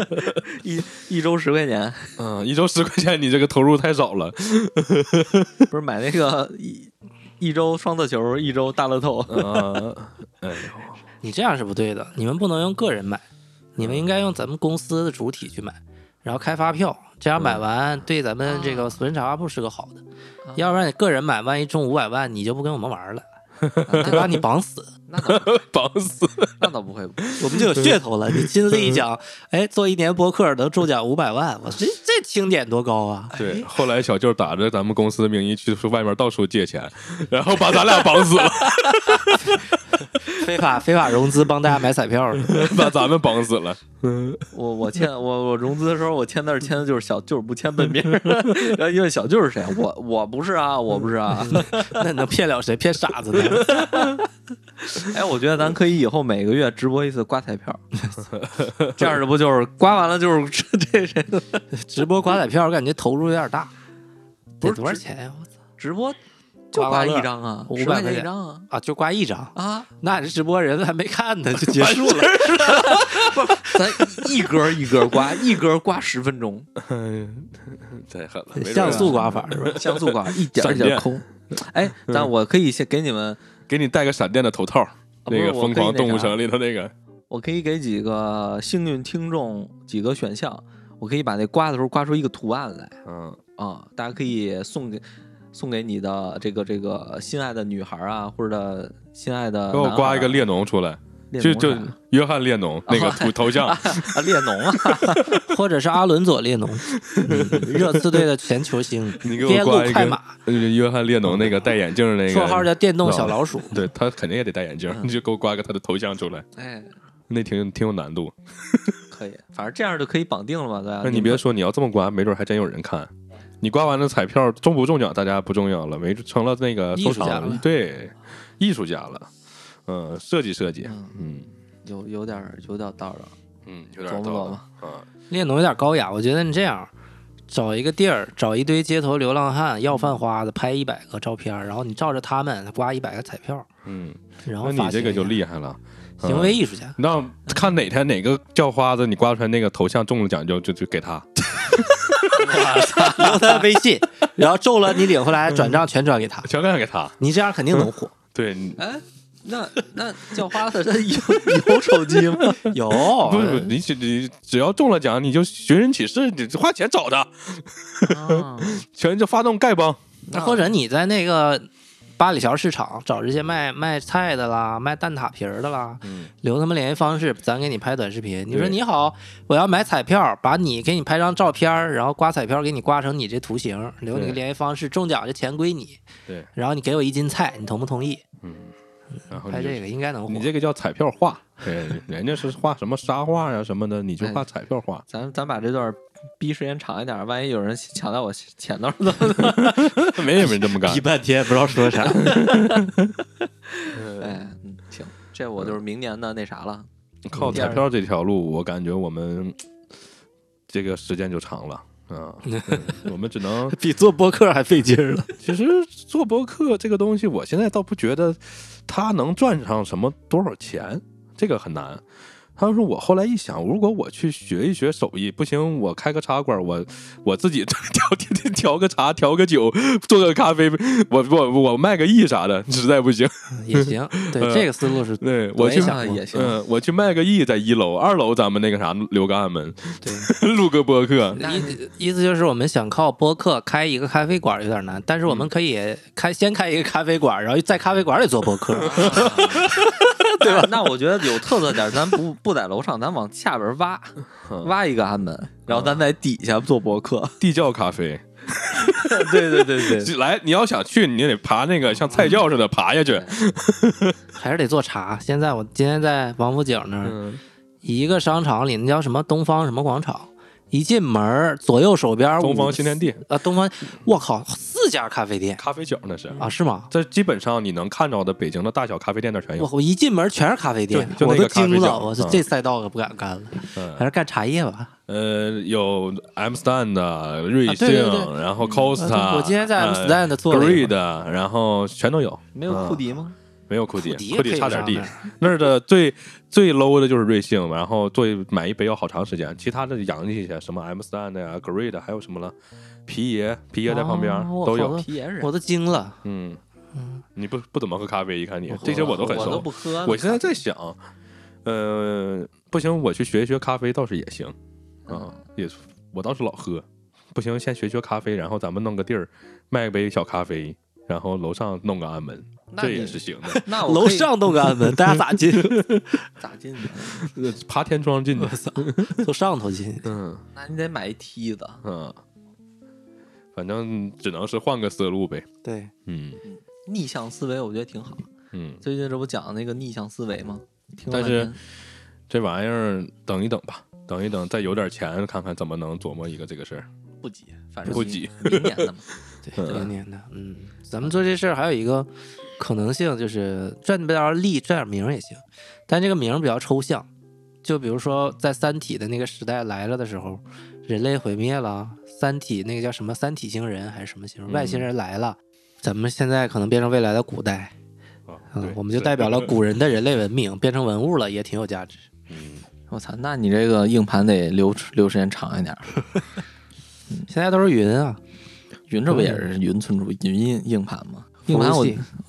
一一周十块钱，嗯，一周十块钱，你这个投入太少了。不是买那个一一周双色球，一周大乐透。嗯，哎呦，你这样是不对的，你们不能用个人买，你们应该用咱们公司的主体去买，然后开发票，这样买完对咱们这个死人茶话铺是个好的。要不然你个人买，万一中五百万，你就不跟我们玩了，得把你绑死。那倒 绑死！那倒不会，我们就有噱头了。你亲自一讲，哎，做一年博客能中奖五百万，我这这听点多高啊！对，后来小舅打着咱们公司的名义去外面到处借钱，然后把咱俩绑死了，非法非法融资帮大家买彩票，把咱们绑死了。嗯我我签我我融资的时候，我签字签的就是小舅，不签本名。然后因为小舅是谁？我我不是啊，我不是啊。那你能骗了谁？骗傻子呢？哎，我觉得咱可以以后每个月直播一次刮彩票，这样的不就是刮完了就是 这这谁的直播刮彩票，我感觉投入有点大，不是得多少钱呀？我操直播就刮一张啊，500十块钱一张啊啊，就刮一张，啊！那这直播人还没看呢，就结束了。咱一格一格刮，一格刮十分钟，太狠了，像素刮法是吧？像素刮一点一点抠。哎，但我可以先给你们，给你戴个闪电的头套，那个《疯狂动物城》里头那个。我可以给几个幸运听众几个选项，我可以把那刮的时候刮出一个图案来。嗯，啊，大家可以送给送给你的这个这个心爱的女孩啊，或者心爱的给我刮一个列侬出来，列就就约翰列侬那个图头像，啊列侬啊，或者是阿伦佐列侬，嗯热刺队的前球星，你给我边路刮一个快马，呃约翰列侬那个戴眼镜儿那个，绰号叫电动小老鼠。对他肯定也得戴眼镜，嗯你就给我刮个他的头像出来，哎，那挺挺有难度。可以，反正这样就可以绑定了嘛，对吧？那你别说，你要这么刮，没准还真有人看。你刮完了彩票中不中奖，大家不重要了，没准成了那个收藏艺术家了对，艺术家了。嗯，设计设计，嗯嗯有有点有点道道，嗯，有点琢磨琢道理磨。啊。列侬有点高雅，我觉得你这样。找一个地儿，找一堆街头流浪汉要饭花子，拍一百个照片，然后你照着他们刮一百个彩票，嗯，然后那你这个就，厉害了。行为艺术家。那看哪天哪个叫花子，你刮出来那个头像中了奖就就就给他。留他微信，然后中了你领回来转账全转给他，全转给他。你这样肯定能火。对，你哎，那 那叫花子他有有手机吗？有，不是你只你只要中了奖，你就寻人启事，你花钱找他，啊 全就发动丐帮。那或者你在那个八里桥市场找这些卖卖菜的啦，卖蛋挞皮儿的啦，嗯，留他们联系方式，咱给你拍短视频。你说你好，我要买彩票，把你给你拍张照片，然后刮彩票给你刮成你这图形，留你个联系方式，中奖这钱归你。对，然后你给我一斤菜，你同不同意？嗯，然后拍这个应该能火你。这个叫彩票画，对，人家是画什么沙画呀什么的，你就画彩票画。咱咱把这段逼时间长一点，万一有人抢到我钱头怎么办？没有人这么干逼。半天不知道说啥，哎，嗯，行，这我就是明年的那啥了。靠彩票这条路，我感觉我们这个时间就长了啊。对我们只能，比做播客还费劲儿了。其实做播客这个东西，我现在倒不觉得他能赚上什么多少钱，这个很难。他说：“我后来一想，如果我去学一学手艺，不行，我开个茶馆，我我自己 调调调个茶，调个酒，做个咖啡，我我我卖个艺啥的，实在不行。也行，对嗯这个思路是对我去也想也行嗯，我去卖个艺在一楼，二楼咱们那个啥留个暗门，对。录个播客。意意思就是我们想靠播客开一个咖啡馆有点难，但是我们可以开先开一个咖啡馆，然后在咖啡馆里做播客。对吧？那我觉得有特色点儿，咱不 不在楼上，咱往下边挖，挖一个安门，然后咱在底下做博客。地窖咖啡。对对对对，来，你要想去，你得爬那个像菜窖似的爬下去。还是得做茶。现在我今天在王府井那儿，嗯，一个商场里，那叫什么东方什么广场，一进门儿左右手边儿东方新天地啊，东方，我靠，四家咖啡店咖啡角那是。啊，是吗？这基本上你能看到的北京的大小咖啡店那全有我。一进门全是咖啡店，对就那我都个咖啡角惊了，我说嗯这赛道可不敢干了，还嗯，是干茶叶吧。呃，有 M stand 的、瑞幸，啊对对对然后 Costa，啊我今天在呃 M stand 做了一 Greed，然后全都有。没有库迪吗？没有库迪，库迪差点地上那儿。的最最 low 的就是瑞幸，然后做买一杯要好长时间。其他的洋气一些，什么 M stand 呀、Greed，还有什么了，皮爷，皮爷在旁边哦都有。皮爷是，我都惊了。嗯，你不不怎么喝咖啡，一看你这些我都很我都熟。不喝。我现在在想，呃，不行，我去学一学咖啡倒是也行啊，也我倒是老喝。不行，先学学咖啡，然后咱们弄个地儿卖杯小咖啡，然后楼上弄个安门，这那也是行的。楼 那我楼上弄个安门，大家咋进？咋进 爬天窗进去。从上头进。嗯那你得买一梯子。嗯，反正只能是换个思路呗。对，嗯逆向思维我觉得挺好。嗯，最近这不讲那个逆向思维吗？但是这玩意儿等一等吧，等一等，再有点钱，看看怎么能琢磨一个这个事儿。不急，反正不急明年的嘛。对，明年的，嗯，咱们做这事儿还有一个可能性，就是赚不着利，赚点名儿也行，但这个名儿比较抽象。就比如说，在《三体》的那个时代来了的时候，人类毁灭了，三体那个叫什么三体星人还是什么星人，外星人来了，咱们现在可能变成未来的古代，啊，嗯，我们就代表了 古人的人类文明，变成文物了，也挺有价值。嗯，我操，那你这个硬盘得留留时间长一点儿。现在都是云啊，云这不也是云存储云硬硬盘吗？硬盘我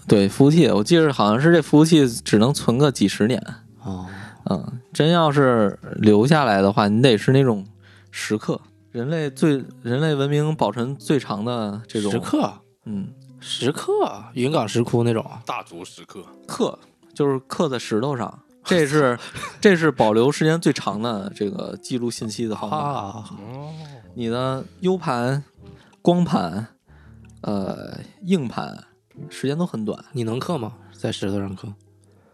对服务器，我记得好像是这服务器只能存个几十年。哦，嗯，真要是留下来的话，你得是那种时刻，人类最人类文明保存最长的这种石，刻，嗯，石刻，云冈石窟那种啊，大足石刻。刻就是刻在石头上，这是 这是保留时间最长的这个记录信息的方法。啊，哦，你的 U 盘、光盘、呃硬盘时间都很短，你能刻吗？在石头上刻？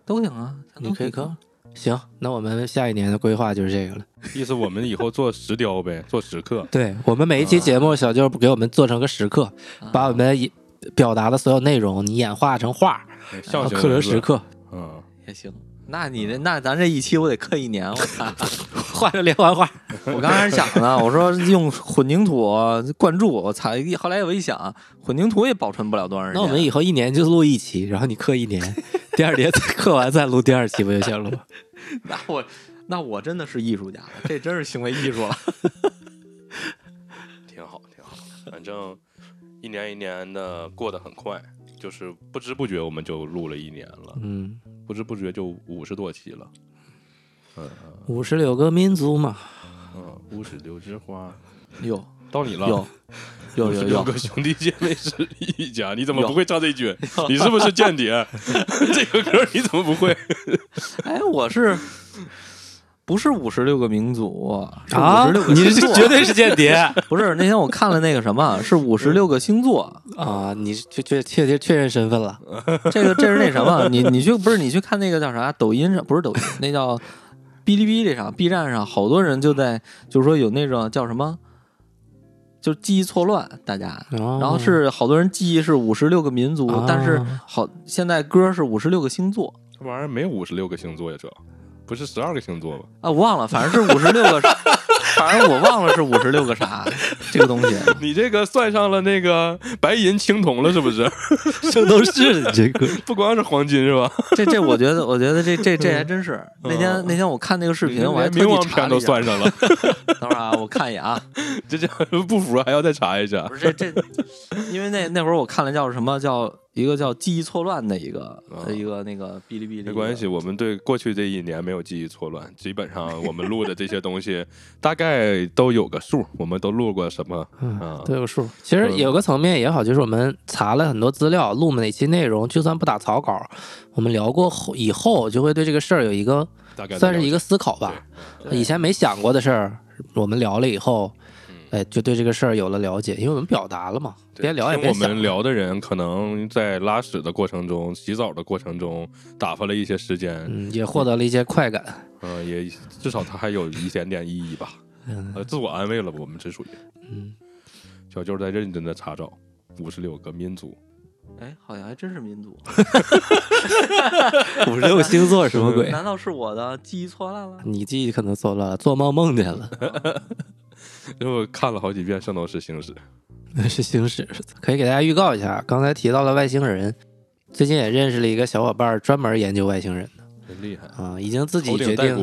都行啊，你可以刻。行，那我们下一年的规划就是这个了。意思我们以后做石雕呗，做石刻。对我们每一期节目，小舅给我们做成个石刻，啊把我们以表达的所有内容，你演化成画，然象形后刻成石。刻，嗯，也行。那你这那咱这一期我得刻一年，我操！画成连环画。我刚开始想呢，我说用混凝土灌注，我操！一后来我一想，混凝土也保存不了多长时间。那我们以后一年就录一期，然后你刻一年，第二年再刻完再录第二期，不就行了吗？那我那我真的是艺术家了，这真是行为艺术了。挺好，挺好。反正一年一年的过得很快，就是不知不觉我们就录了一年了，嗯，不知不觉就五十多期了。嗯五十六个民族嘛，嗯，五十六枝花，有到你了。有有有有五十六个兄弟姐妹是一家，你怎么不会唱这句？你是不是间谍？这个歌你怎么不会？哎，我是不是五十六个民族？是啊你。是绝对是间谍不是那天我看了那个什么，是五十六个星座。啊！你确确确确确认身份了，这个这是那什么？你你去不是你去看那个叫啥？抖音上不是抖音，那叫哔哩哔哩上、B 站上，好多人就在就是说有那种叫什么，就记忆错乱，大家。然然后是好多人记忆是五十六个民族，哦但是好现在歌是五十六个星座这玩意儿没五十六个星座呀，这不是十二个星座吗？啊，我忘了，反正是五十六个，反正 我忘了是五十六个啥这个东西。你这个算上了那个白银青铜了，是不是？圣斗士的这个不光是黄金是吧？这这，我觉得，我觉得这这这还真是。那天嗯那天我看那个视频，我还连特冥王片都地查了一下。算上了，等会儿啊，我看一眼啊，这这不服还要再查一下不。是这这，因为那那会儿我看了叫什么叫一个叫记忆错乱的一个、啊一个那个哔哩哔哩。没关系，我们对过去这一年没有记忆错乱，基本上我们录的这些东西 大概都有个数，我们都录过什么都有数。其实嗯有个层面也好，就是我们查了很多资料，录哪期内容，就算不打草稿，我们聊过后以后，就会对这个事儿有一个大概算是一个个思考吧。以前没想过的事儿，我们聊了以后，哎，就对这个事儿有了了解，因为我们表达了嘛，边聊也边我们。聊的人可能在拉屎的过程中、洗澡的过程中打发了一些时间，嗯，也获得了一些快感。嗯、也至少它还有一点点意义吧。嗯呃，自我安慰了，我们这属于嗯，小舅在认真的查找五十六个民族，哎，好像还真是民族，五十六个星座什么鬼？难道是我的记忆错乱了？你记忆可能错乱了，做梦梦见了，因为我看了好几遍《圣斗士星矢》，那是星矢。可以给大家预告一下，刚才提到了外星人，最近也认识了一个小伙伴，专门研究外星人的真厉害，啊、已经自己决定？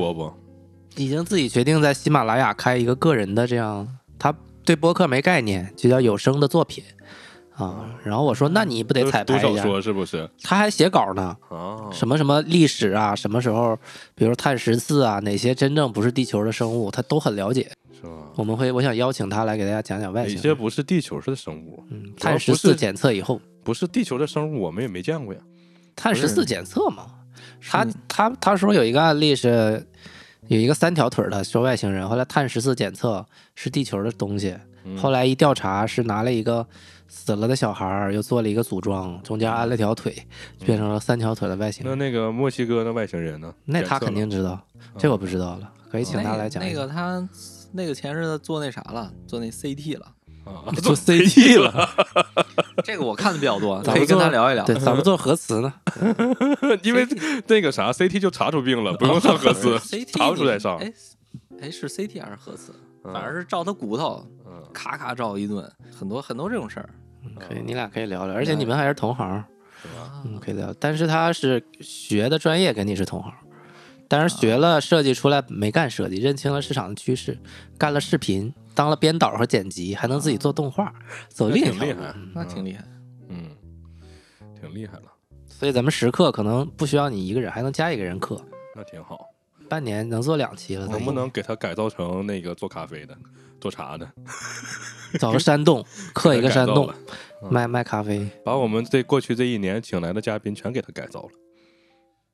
已经自己决定在喜马拉雅开一个个人的这样，他对播客没概念，就叫有声的作品啊。然后我说，那你不得彩排一下？说是不是？他还写稿呢，啊，什么什么历史啊，什么时候，比如碳十四啊，哪些真正不是地球的生物，他都很了解。是吧？我们会，我想邀请他来给大家讲讲外星人。些不是地球的生物？嗯，碳十四检测以后，不是地球的生物，我们也没见过呀。碳十四检测嘛，他他他说有一个案例是，有一个三条腿的说外星人，后来碳十四检测是地球的东西，嗯后来一调查是拿了一个死了的小孩儿，又做了一个组装，中间安了条腿，就变成了三条腿的外星人。那那个墨西哥的外星人呢？那他肯定知道，这我不知道了，可以请他来讲。那个他那个前日子做那啥了，做那 CT 了，啊，做 CT 了，这个我看的比较多，咱可以们跟他聊一聊。对，咱们做核磁呢，因为那个啥 CT 就查出病了，不用上核磁，CT 查不出来上。哎哎，是 CT 还是核磁？嗯反正是照他骨头，嗯咔咔照一顿，很多很多这种事儿。可以，你俩可以聊聊，而且你们还是同行？嗯，可以聊。但是他是学的专业跟你是同行，但是学了设计出来没干设计，认清了市场的趋势，干了视频，当了编导和剪辑，还能自己做动画，走那另一条路。挺厉害，那挺厉害。嗯，挺厉害了，所以咱们时刻可能不需要你一个人，还能加一个人课，那挺好。半年能做两期了。能不能给他改造成那个做咖啡的、做茶的，找个山洞，刻一个山洞卖卖咖啡？把我们这过去这一年请来的嘉宾全给他改造了，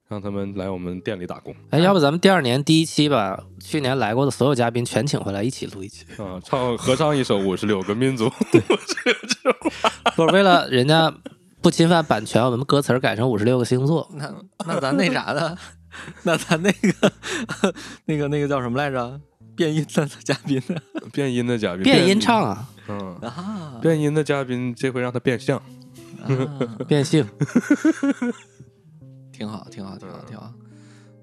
让他们来我们店里打工哎，要不咱们第二年第一期吧去年来过的所有嘉宾全请回来一起录一期？啊，唱合唱一首《五十六个民族》。不是为了人家不侵犯版权，我们歌词改成五十六个星座。那那咱那啥的，那咱那个那个那个叫什么来着？变音的嘉宾呢？变音的嘉宾，变音唱啊，嗯，啊，变音的嘉宾这回让他变相，啊。变性。挺好，挺好，挺好，挺好。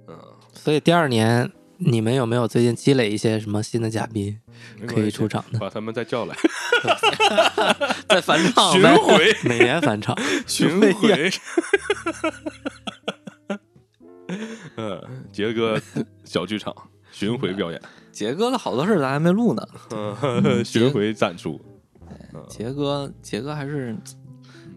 嗯，所以第二年你们有没有最近积累一些什么新的嘉宾可以出场的？把他们再叫来，再返场巡，回，每年返场，巡回。嗯，杰哥小剧场巡回表演，杰哥的好多事儿咱还没录呢。嗯，巡回展出。杰哥，杰哥还是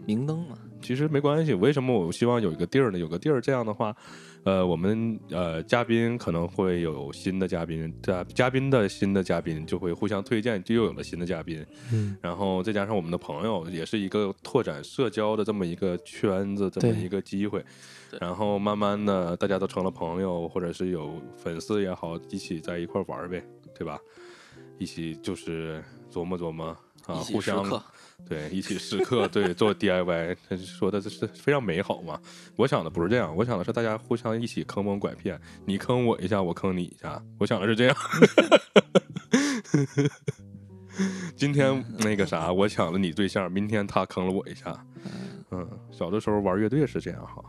明灯嘛。其实没关系，为什么我希望有一个地儿呢？有个地儿，这样的话，呃，我们呃嘉宾可能会有新的嘉宾，嘉嘉宾的新的嘉宾就会互相推荐，就又有了新的嘉宾。嗯，然后再加上我们的朋友，也是一个拓展社交的这么一个圈子，这么一个机会对。然后慢慢的，大家都成了朋友，或者是有粉丝也好，一起在一块玩儿呗，对吧？一起就是琢磨琢磨啊，互相对一起时刻 对做 DIY，他说的这是非常美好嘛。我想的不是这样，我想的是大家互相一起坑蒙拐骗，你坑我一下，我坑你一下，我想的是这样。今天那个啥，我抢了你对象，明天他坑了我一下。嗯，小的时候玩乐队是这样哈。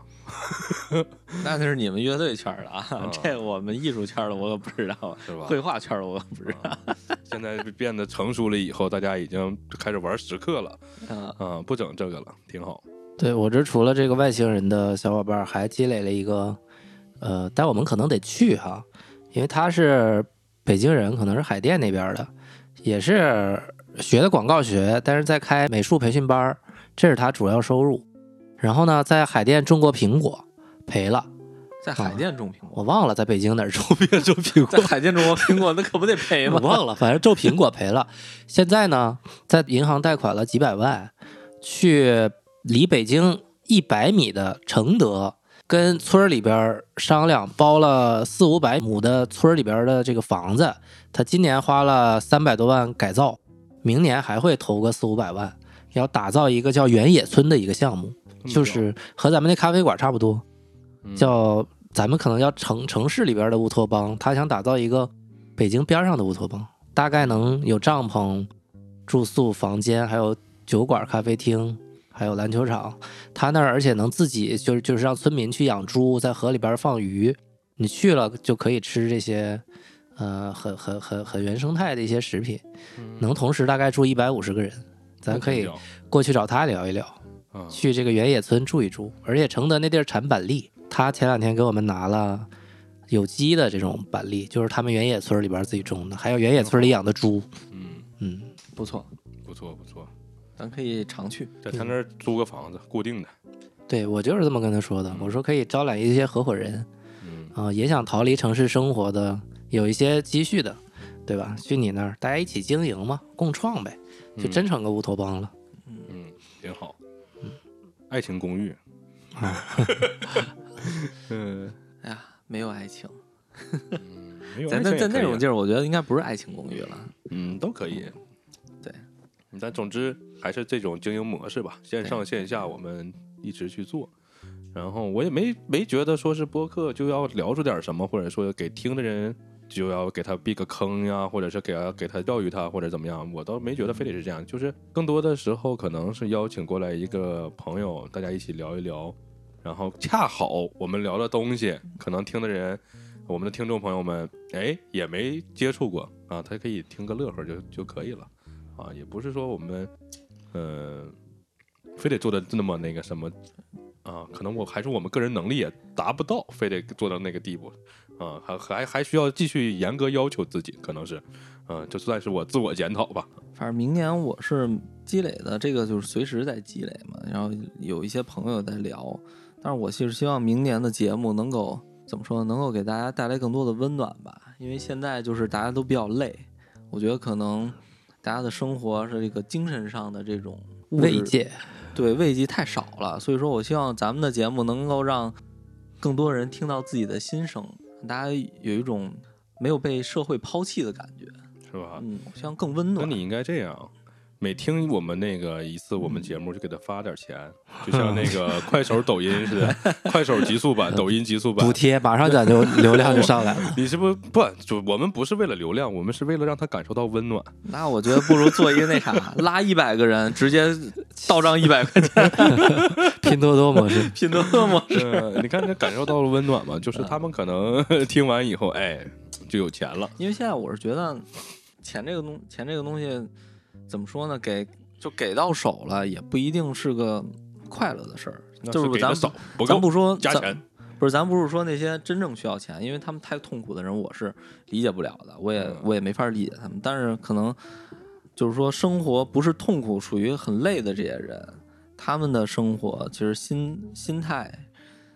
那那是你们乐队圈儿的啊 啊，这我们艺术圈的我可不知道，是吧绘画圈的我可不知道。现在变得成熟了以后，大家已经开始玩时刻了啊，啊、不整这个了，挺好。对我这除了这个外星人的小伙伴，还积累了一个，呃，但我们可能得去哈，因为他是北京人，可能是海淀那边儿的，也是学的广告学，但是在开美术培训班儿，这是他主要收入。然后呢，在海淀种过苹果，赔了。在海淀种苹果，我忘了在北京哪儿种别种苹果在，海淀种过苹果，那可不得赔吗？我忘了，反正种苹果赔了。现在呢，在银行贷款了几百万，去离北京一百米的承德，跟村儿里边儿商量包了四五百亩的村儿里边儿的这个房子，他今年花了三百多万改造，明年还会投个四五百万，要打造一个叫原野村的一个项目，就是和咱们那咖啡馆差不多，嗯叫咱们可能叫城城市里边的乌托邦，他想打造一个北京边上的乌托邦，大概能有帐篷、住宿房间，还有酒馆、咖啡厅，还有篮球场。他那儿而且能自己就是就是让村民去养猪，在河里边放鱼，你去了就可以吃这些。呃，很很很很原生态的一些食品，能同时大概住一百五十个人，咱可以过去找他聊一聊。啊，去这个原野村住一住，而且承德那地儿产板栗，他前两天给我们拿了有机的这种板栗，就是他们原野村里边自己种的，还有原野村里养的猪。嗯，嗯，不错，不错不错，咱可以常去。在他那儿租个房子，固定的，对我就是这么跟他说的，我说可以招揽一些合伙人嗯啊、也想逃离城市生活的，有一些积蓄的，对吧？去你那儿大家一起经营嘛，共创呗，就真成个乌托邦了。嗯，挺好。爱情公寓，嗯，哎呀，没有爱情，没有咱在在爱情也可以啊那种地儿，我觉得应该不是爱情公寓了。嗯，都可以。对，但总之还是这种经营模式吧，线上线下我们一直去做。然后我也没没觉得说是播客就要聊出点什么，或者说给听的人就要给他避个坑呀，或者是给他给他教育他或者怎么样，我倒没觉得非得是这样。就是更多的时候可能是邀请过来一个朋友，大家一起聊一聊，然后恰好我们聊的东西，可能听的人，我们的听众朋友们，哎，也没接触过啊，他可以听个乐呵就就可以了啊，也不是说我们，呃，非得做的那么那个什么啊，可能我还是我们个人能力也达不到，非得做到那个地步啊，还还还需要继续严格要求自己，可能是，嗯、就算是我自我检讨吧，反正明年我是积累的，这个就是随时在积累嘛。然后有一些朋友在聊，但是我其实希望明年的节目能够怎么说？能够给大家带来更多的温暖吧。因为现在就是大家都比较累，我觉得可能大家的生活是这个精神上的这种慰藉，对慰藉太少了，所以说我希望咱们的节目能够让更多人听到自己的心声，大家有一种没有被社会抛弃的感觉。是吧？嗯，我希望更温暖。那你应该这样，每听我们那个一次我们节目就给他发点钱，就像那个 快手、抖音似的，快手极速版、抖音极速版补。贴马上咱就 流量就上来了。你是不是不就我们不是为了流量，我们是为了让他感受到温暖。那我觉得不如做一个那啥，拉一百个人，直接到账一百块钱，拼多多模式，拼多多模式。嗯，你看他感受到了温暖吗？就是他们可能听完以后，哎，就有钱了。因为现在我是觉得钱这个东钱这个东西怎么说呢？给就给到手了，也不一定是个快乐的事儿。就是咱们给的少，不够咱不说咱加钱。不是，咱不是说那些真正需要钱，因为他们太痛苦的人，我是理解不了的，我也嗯我也没法理解他们。但是可能就是说，生活不是痛苦、属于很累的这些人，他们的生活其实心心态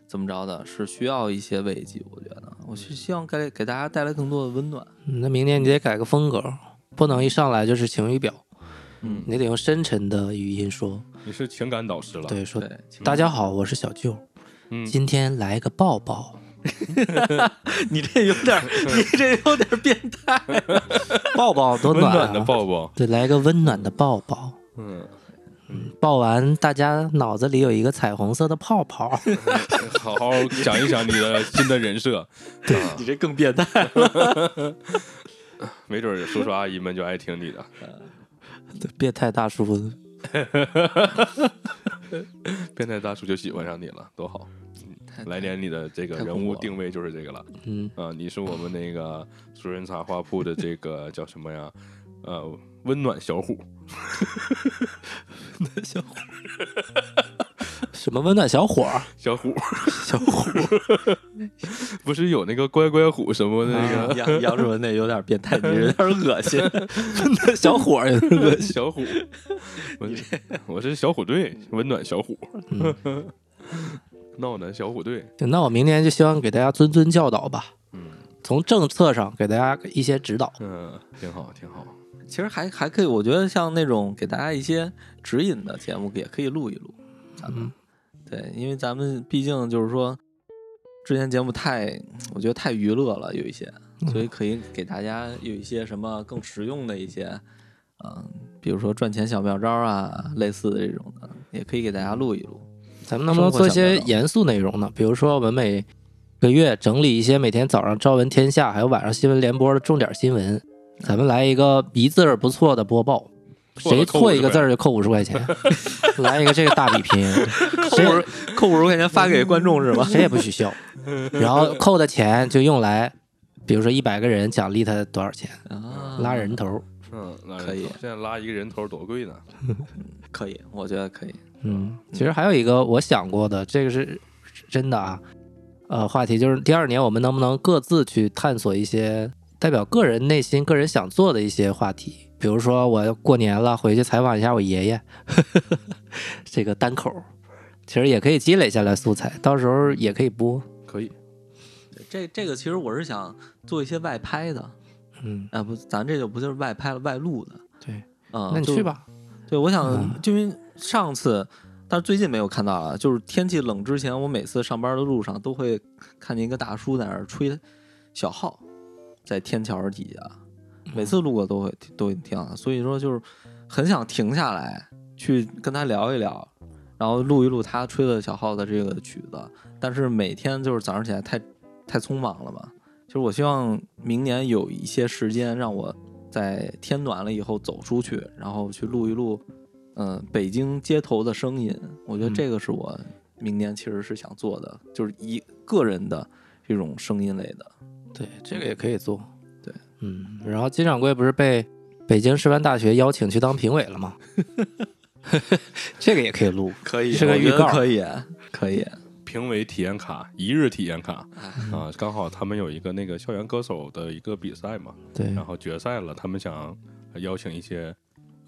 怎么着的，是需要一些慰藉。我觉得，我是希望给给大家带来更多的温暖。嗯那明年你得改个风格，不能一上来就是晴雨表，嗯，你得用深沉的语音说。你是情感导师了。，对，说对，大家好，我是小舅，嗯，今天来个抱抱。你这有点，你这有点变态。抱抱多暖、啊、温暖的抱抱。对，来个温暖的抱抱。嗯，抱完，大家脑子里有一个彩虹色的泡泡。好好想一想你的新的人设。对，你这更变态。没准叔叔阿姨们就爱听你的。对，变态大叔，变态大叔就喜欢上你了，多好！来年你的这个人物定位就是这个了嗯，啊！你是我们那个熟人茶话铺的这个叫什么呀？呃，温暖小虎。什么温暖小伙儿？小虎，小虎，不是有那个乖乖虎什么那个杨杨主任那有点变态，你有点恶心。温暖小伙儿也是个小虎？我我是小虎队，温暖小虎，嗯闹的小虎队。那我明年就希望给大家谆谆教导吧，嗯从政策上给大家一些指导。嗯，挺好挺好。其实还还可以，我觉得像那种给大家一些指引的节目，也可以录一录。咱们、嗯对，因为咱们毕竟就是说，之前节目太，我觉得太娱乐了，有一些，所以可以给大家有一些什么更实用的一些，嗯、比如说赚钱小妙招啊，类似的这种的，也可以给大家录一录。咱们能不能做一些严肃内容呢？比如说，我们每个月整理一些每天早上《朝闻天下》还有晚上新闻联播的重点新闻，咱们来一个一字儿不错的播报。谁错一个字儿就扣五十块钱，来一个这个大比拼，谁扣五十扣五十块钱发给观众是吧？谁也不许笑，然后扣的钱就用来，比如说一百个人奖励他多少钱，啊，拉人头，嗯，那可以。现在拉一个人头多贵呢？可以，我觉得可以。嗯，其实还有一个我想过的，这个是是真的啊，呃，话题就是第二年我们能不能各自去探索一些代表个人内心、个人想做的一些话题，比如说我过年了，回去采访一下我爷爷，这个单口，其实也可以积累下来素材，到时候也可以播。可以。这这个其实我是想做一些外拍的，嗯，啊不，咱这就不就是外拍了，外录的。对，嗯，那你去。吧。对，我想嗯就因为上次，但是最近没有看到了。就是天气冷之前，我每次上班的路上都会看见一个大叔在那儿吹小号，在天桥底下，每次路过都会都会听到。所以说就是很想停下来去跟他聊一聊，然后录一录他吹的小号的这个曲子。但是每天就是早上起来太太匆忙了嘛，就是我希望明年有一些时间让我在天暖了以后走出去，然后去录一录，嗯、北京街头的声音。我觉得嗯这个是我明年其实是想做的，就是一个人的这种声音类的。对，这个也可以做。对，嗯，然后金掌柜不是被北京师范大学邀请去当评委了吗？这个也可以录，可以是个预告。可以，可以。评委体验卡，一日体验卡。哎。啊，刚好他们有一个那个校园歌手的一个比赛嘛，对，然后决赛了，他们想邀请一些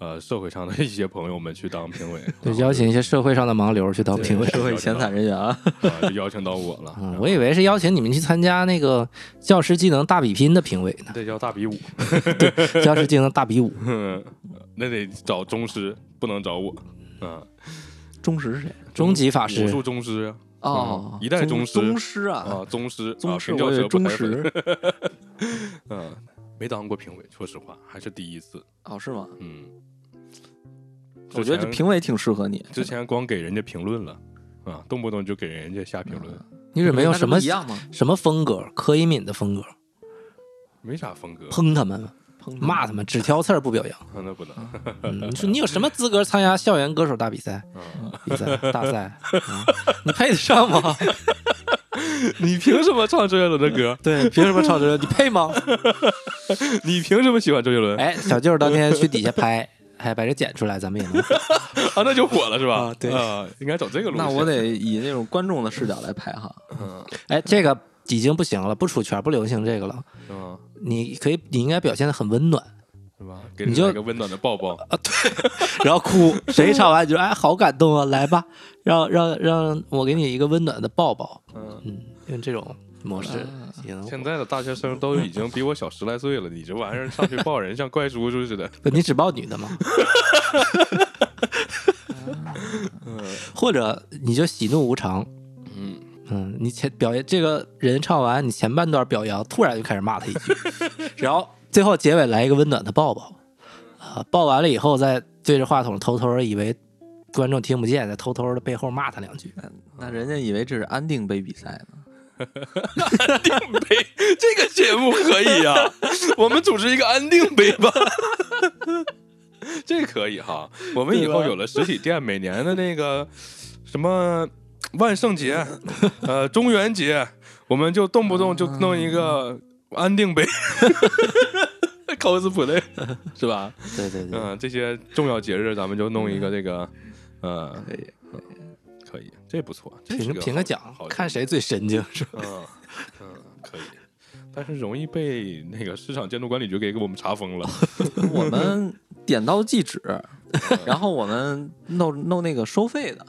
呃社会上的一些朋友们去当评委，对邀请一些社会上的盲流去当评委。社会 闲散人员啊，啊，就邀请到我了。我以为是邀请你们去参加那个教师技能大比拼的评委呢，这叫大比武，对教师技能大比武。那得找宗师，不能找我。嗯，宗师是谁？终极法师武术，宗师啊哦，一代宗师宗师啊，啊，宗师，宗师，宗师。嗯，没当过评委，说实话，还是第一次。哦，是吗？嗯，我觉得这评委挺适合你。之前光给人家评论了啊，动不动就给人家下评论，你准备用什么一样吗？什么风格？柯以敏的风格，没啥风格，喷他们，砰骂他们，只挑刺儿不表扬。啊那不能。嗯，你说你有什么资格参加校园歌手大比赛？啊比赛大赛，啊你配得上吗？你凭什么唱周杰伦的歌？对，凭什么唱周杰伦？你配吗？你凭什么喜欢周杰伦？哎，小舅当天去底下拍，还把这剪出来，咱们也能。啊，那就火了是吧？啊对啊，应该走这个路线。那我得 以那种观众的视角来拍哈。嗯哎，这个已经不行了，不出圈，不流行这个了。嗯，你可以，你应该表现的很温暖，是吧？给你就来个温暖的抱抱啊，对。然后哭。谁唱完你就哎，好感动啊，来吧，让让让我给你一个温暖的抱抱。嗯，嗯，用这种模式。现在的大学生都已经比我小十来岁了，你这玩意儿上去抱人像怪叔叔似的。不你只抱女的吗？或者你就喜怒无常，嗯，嗯，你前表演这个人唱完，你前半段表扬，突然就开始骂他一句，然后最后结尾来一个温暖的抱抱，啊，抱完了以后再对着话筒偷偷的以为观众听不见，再偷偷的背后骂他两句。那人家以为这是安定杯比赛呢。杯这个节目可以呀、我们组织一个安定杯吧。这可以哈，我们以后有了实体店，每年的那个什么万圣节、呃中元节，我们就动不动就弄一个安定杯，cosplay 是吧？对对对，嗯，这些重要节日咱们就弄一个这个，呃，可以，可以，这不错，这评评个奖好，看谁最神经是吧？嗯嗯，可以，但是容易被那个市场监督管理局给给我们查封了。我们点到即止，然后我们弄弄那个收费的。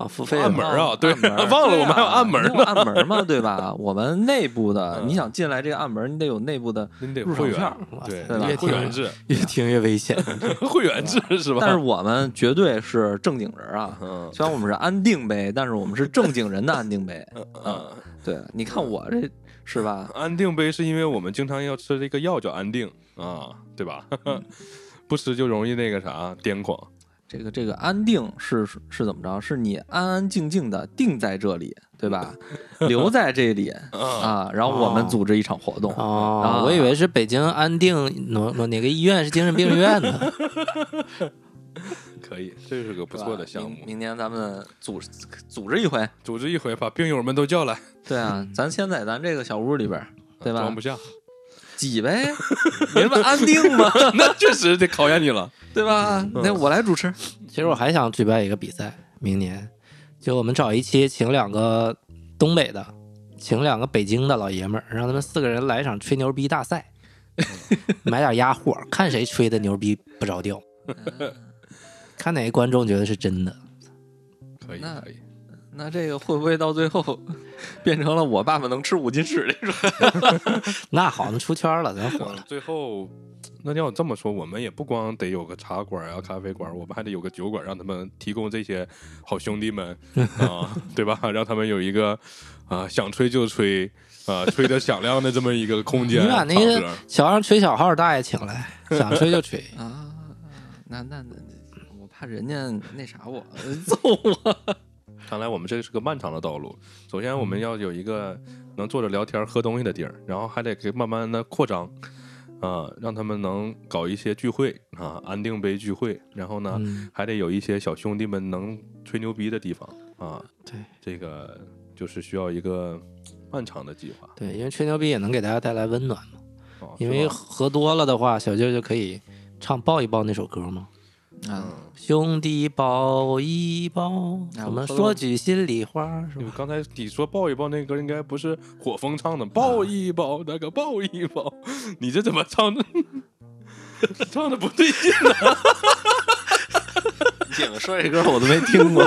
啊，付费的按门啊，对，忘了我们还有啊按门呢，按门嘛，对吧？我们内部的，嗯你想进来这个暗门，你得有内部的入场券会员，对会员制，越听越危险。会员制是吧？但是我们绝对是正经人啊。嗯虽然我们是安定杯，但是我们是正经人的安定杯。嗯，对，你看我这是吧？安定杯是因为我们经常要吃这个药叫安定啊，对吧？不吃就容易那个啥癫狂。这个这个安定是是是怎么着？是你安安静静的定在这里，对吧？留在这里 啊，然后我们组织一场活动。哦啊，我以为是北京安定哪哪哪个医院是精神病院呢？可以，这是个不错的项目明。明年咱们组组织一回。组织一回，把病友们都叫来，对啊，咱先在咱这个小屋里边，对吧装不？下，挤呗，你这不安定吗？那确实得考验你了。对吧？那我来主持。其实我还想举办一个比赛，明年就我们找一期，请两个东北的，请两个北京的老爷们儿，让他们四个人来一场吹牛逼大赛，买点压货，看谁吹的牛逼不着调，看哪个观众觉得是真的。可以，那可以。那这个会不会到最后 变成了我爸爸能吃五斤屎那种？那好，那出圈了，咱火了。最后，那要这么说，我们也不光得有个茶馆啊、咖啡馆，我们还得有个酒馆，让他们提供这些好兄弟们 啊，对吧？让他们有一个啊想吹就吹啊吹得响亮的这么一个空间。你把那个场合桥上吹小号大爷请来，想吹就吹。啊，那那那，我怕人家那啥我揍我。看来我们这是个漫长的道路。首先，我们要有一个能坐着聊天、喝东西的地儿，然后还得给慢慢的扩张，啊，让他们能搞一些聚会啊，安定杯聚会。然后呢，嗯，还得有一些小兄弟们能吹牛逼的地方啊。对这个就是需要一个漫长的计划对，因为吹牛逼也能给大家带来温暖嘛。哦。因为喝多了的话，小舅就可以唱抱一抱那首歌嘛。啊，兄弟抱一抱，啊我们说句心里话，是吧？你刚才你说抱一抱那歌应该不是火风唱的，抱一抱那个抱一抱，你这怎么唱的？唱的不对劲呢。你们说这歌我都没听过。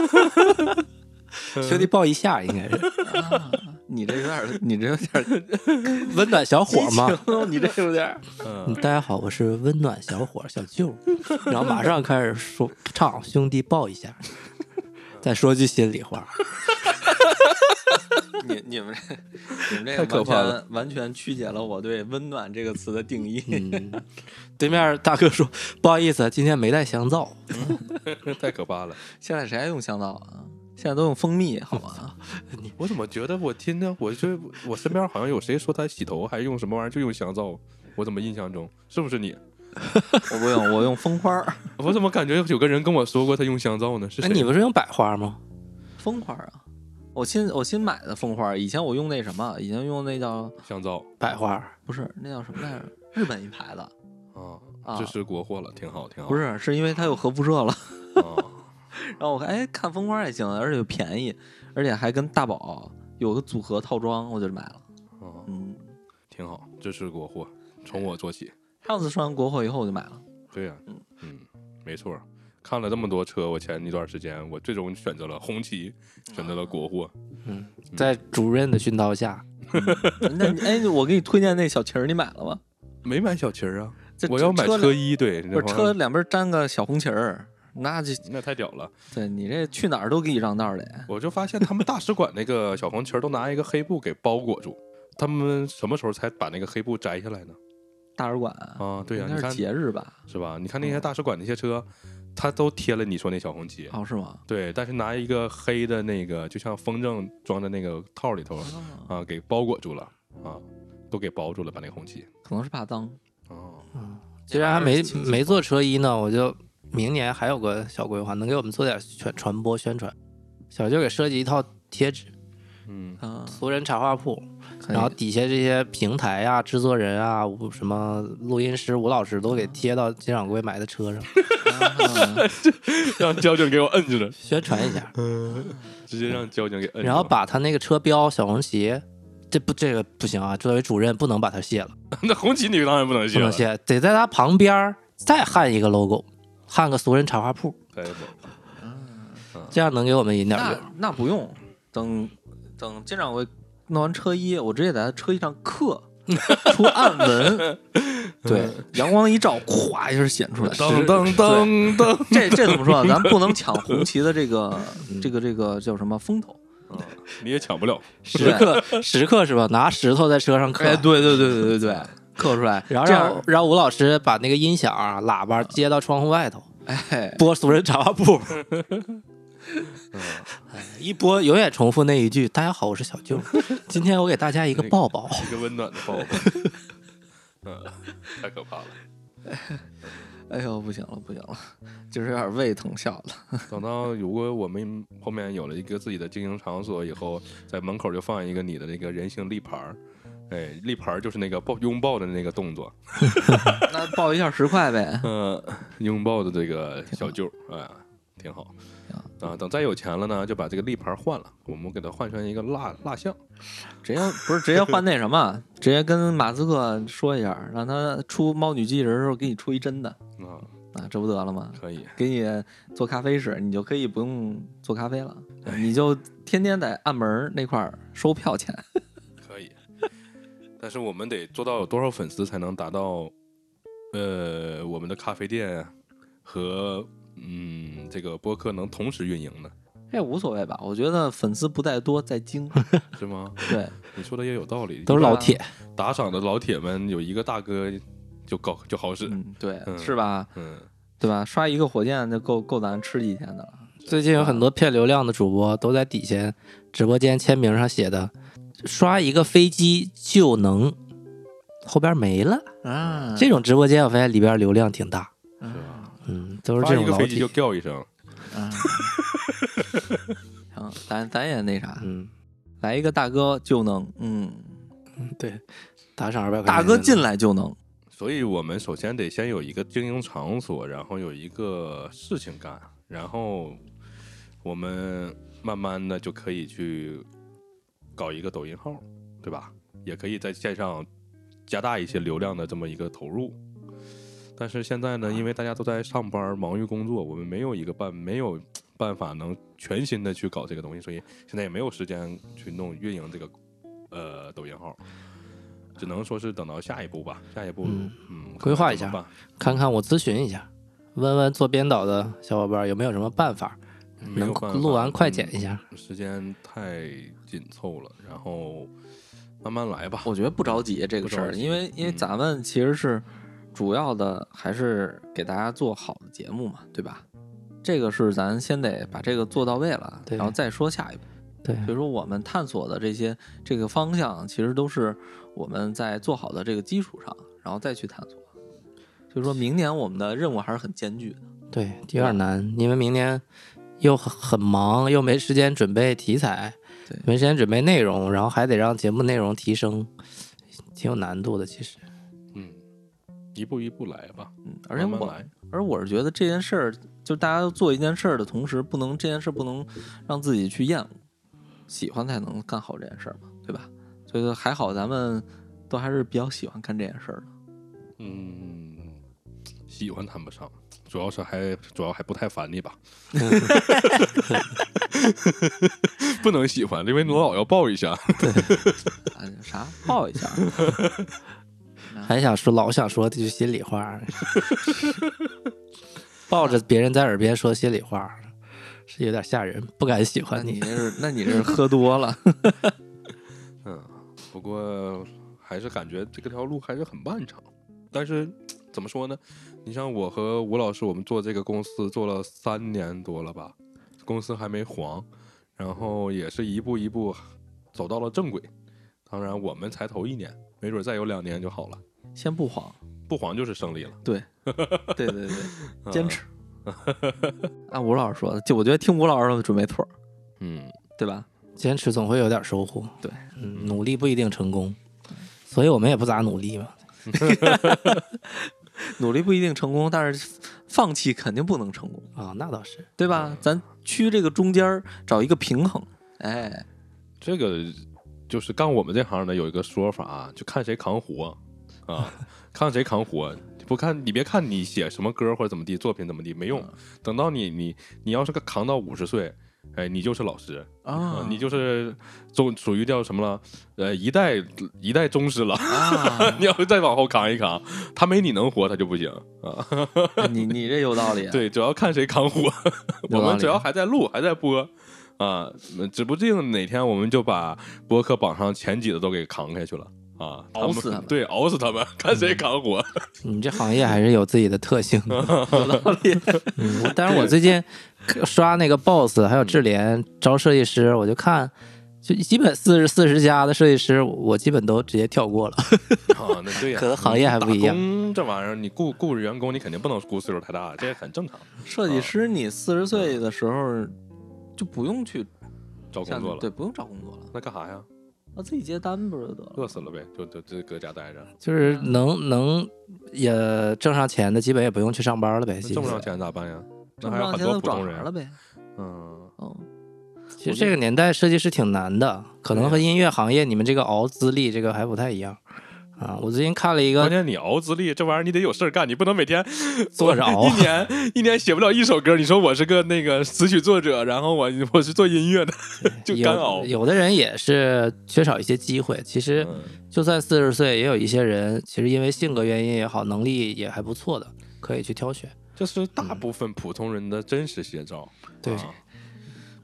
兄弟抱一下，应该是啊你这有点，你这有点温暖小伙吗。你这有点。大家好，我是温暖小伙小舅，然后马上开始说唱，兄弟抱一下，再说句心里话。你你们这你们这太个完可怕完全曲解了我对“温暖”这个词的定义。嗯，对面大哥说不好意思，今天没带香皂。太可怕了。现在谁还用香皂啊？现在都用蜂蜜，好吗？我怎么觉得我听着，我就我身边好像有谁说他洗头还用什么玩意儿，就用香皂。我怎么印象中是不是你？我不用，我用蜂花儿。我怎么感觉有个人跟我说过他用香皂呢？是哎，你不是用百花吗？蜂花儿啊！我新我新买的蜂花儿，以前我用那什么，以前用那叫香皂百花不是那叫什么来着？日本一牌子，啊，啊这是国货了，挺好，挺好。不是，是因为它有核辐射了。啊，然后我看，哎，看风光也行，而且又便宜，而且还跟大宝有个组合套装，我就买了。啊嗯，挺好，支持国货，从我做起。上次说完国货以后，我就买了。对呀、嗯嗯，没错。看了这么多车，我前一段时间我最终选择了红旗，选择了国货。嗯，在主任的熏陶下，那你哎，我给你推荐那小旗儿，你买了吗？没买小旗儿啊，我要买车车衣。对，不是车两边粘个小红旗儿，那这那太屌了。对你这去哪儿都给你让道儿得。我就发现他们大使馆那个小红旗儿都拿一个黑布给包裹住，他们什么时候才把那个黑布摘下来呢？大使馆啊，对呀、你看应该是节日吧？是吧？你看那些大使馆那些车，它都贴了你说那小红旗，哦，是吗？对，但是拿一个黑的那个，就像风筝装在那个套里头哦啊，给包裹住了啊，都给包住了，把那个红旗。可能是怕脏。哦，既然还没没做车衣呢，我就明年还有个小规划，能给我们做点传传播宣传。小舅给设计一套贴纸，嗯，嗯，俗人茶话铺，然后底下这些平台啊、制作人啊、吴什么录音师吴老师都给贴到金掌柜买的车上，啊。让交警给我摁住了，宣传一下，直接让交警给摁住。然后把他那个车标小红旗，这不这个不行啊，作为主任不能把它卸了，那红旗你当然不能卸了，不能卸，得在他旁边儿再焊一个 logo，焊个俗人茶花铺，可以不这样能给我们引点那用。那不用，等等金掌柜弄完车衣，我直接在他车衣上刻 出暗纹，对，阳光一照，咵一下显出来。噔噔噔噔，这这怎么说啊？咱不能抢红旗的这个这个这个叫什么风头？嗯你也抢不了。时刻时刻是吧？拿石头在车上刻，哎，对对对对对对，刻出来，然后让让吴老师把那个音响啊、喇叭接到窗户外头，哎，播俗人茶话铺。哎一播永远重复那一句：“大家好，我是小舅，今天我给大家一个抱抱。一个温暖的抱抱。嗯，太可怕了。哎呦，不行了不行了，就是有点胃疼笑了。等到如果我们后面有了一个自己的经营场所以后，在门口就放一个你的那个人形立牌儿，哎，立牌儿就是那个抱拥抱的那个动作，那抱一下十块呗。嗯、拥抱的这个小舅儿，哎，挺好。啊，等再有钱了呢，就把这个立牌儿换了，我们给它换成一个蜡蜡像。直接不是直接换那什么，直接跟马斯克说一下，让他出猫女机器人的时候给你出一真的啊，啊，这不得了吗？可以，给你做咖啡室，你就可以不用做咖啡了，你就天天在暗门那块儿收票钱。但是我们得做到有多少粉丝才能达到，呃，我们的咖啡店和嗯这个播客能同时运营呢？这无所谓吧？我觉得粉丝不在多，在精。是吗？对，你说的也有道理，”都是老铁，打赏的老铁们有一个大哥就够就好使，嗯，对，嗯是吧？嗯，对吧？刷一个火箭就够够咱吃几天的了。最近有很多骗流量的主播都在底下直播间签名上写的“刷一个飞机就能”，后边没了。啊这种直播间我发现里边流量挺大，是吧？嗯，都是这种老一个飞机就。叫一声，啊，行，咱咱也那啥，嗯，来一个大哥就能，嗯，对，打赏二百块钱。大哥进来就能。所以我们首先得先有一个经营场所，然后有一个事情干，然后我们慢慢的就可以去搞一个抖音号，对吧？也可以在线上加大一些流量的这么一个投入。但是现在呢，因为大家都在上班，忙于工作，我们没有一个办没有办法能全心的去搞这个东西，所以现在也没有时间去弄运营这个呃抖音号，只能说是等到下一步吧。下一步，嗯嗯，规划一下看看看看我咨询一下，问问做编导的小伙伴有没有什么办法能录完快剪一下。嗯时间太紧凑了，然后慢慢来吧。我觉得不着急这个事儿，因为因为嗯咱们其实是主要的还是给大家做好的节目嘛，对吧？这个是咱先得把这个做到位了，然后再说下一步。对，所以说我们探索的这些这个方向，其实都是我们在做好的这个基础上，然后再去探索。所以说明年我们的任务还是很艰巨的。对，有点难，因为明年又很很忙，又没时间准备题材，对没时间准备内容，然后还得让节目内容提升，挺有难度的。其实，嗯，一步一步来吧，嗯，而且我慢慢来。而我是觉得这件事儿，就大家都做一件事儿的同时，不能这件事儿不能让自己去厌恶，喜欢才能干好这件事儿嘛，对吧？所以说还好咱们都还是比较喜欢干这件事儿的。嗯，喜欢谈不上，主要是还主要还不太烦你吧。不能喜欢，因为我老要抱一下。对，啥抱一下，还想说老想说这句心里话，抱着别人在耳边说心里话，是有点吓人，不敢喜欢你。你是那你这是喝多了。嗯，不过还是感觉这个条路还是很漫长。但是怎么说呢？你像我和吴老师，我们做这个公司做了三年多了吧，公司还没黄，然后也是一步一步走到了正轨。当然，我们才头一年，没准再有两年就好了。先不黄，不黄就是胜利了。对，对对对，啊坚持。按吴老师说的，就我觉得听吴老师的准没错，嗯，对吧？坚持总会有点收获。对，嗯，努力不一定成功，所以我们也不咋努力嘛。努力不一定成功，但是放弃肯定不能成功，啊，那倒是。对吧？咱趋这个中间儿找一个平衡。哎，这个就是干我们这行的有一个说法啊，就看谁扛活啊，看谁扛活。不看你别看你写什么歌或者怎么地，作品怎么地没用，等到你你你要是个扛到五十岁，哎，你就是老师啊你就是中属于叫什么了？呃，一代一代宗师了。啊，你要是再往后扛一扛，他没你能活，他就不行啊。你你这有道理。对，主要看谁扛活。我们只要还在录，还在播啊，指不定哪天我们就把播客榜上前几的都给扛下去了啊！熬死他们对，熬死他们，看谁扛活。你们这行业还是有自己的特性的。有道理。嗯，但是我最近刷那个 Boss 还有智联招设计师，我就看，就基本四十四十家的设计师，我基本都直接跳过了。啊，那对呀，可能行业还不一样这玩意儿，你雇雇员工，你肯定不能雇岁数太大，这也很正常。设计师，你四十岁的时候就不用去找工作了，对，不用找工作了，那干啥呀？那自己接单不是就得了？饿死了呗，就就就搁家待着，就是能能也挣上钱的，基本也不用去上班了呗。其实挣不上钱咋办呀？那挣不还有很上钱都找多普通人。行了呗。嗯，嗯，其实这个年代设计师挺难的，可能和音乐行业你们这个熬资历这个还不太一样啊。我最近看了一个关键你熬资历，这玩意儿你得有事儿干，你不能每天 坐着熬一年一年写不了一首歌。你说我是个那个词曲作者，然后我我是做音乐的，就干熬有。有的人也是缺少一些机会。其实嗯就算四十岁，也有一些人其实因为性格原因也好，能力也还不错的，可以去挑选。这是大部分普通人的真实写照。对啊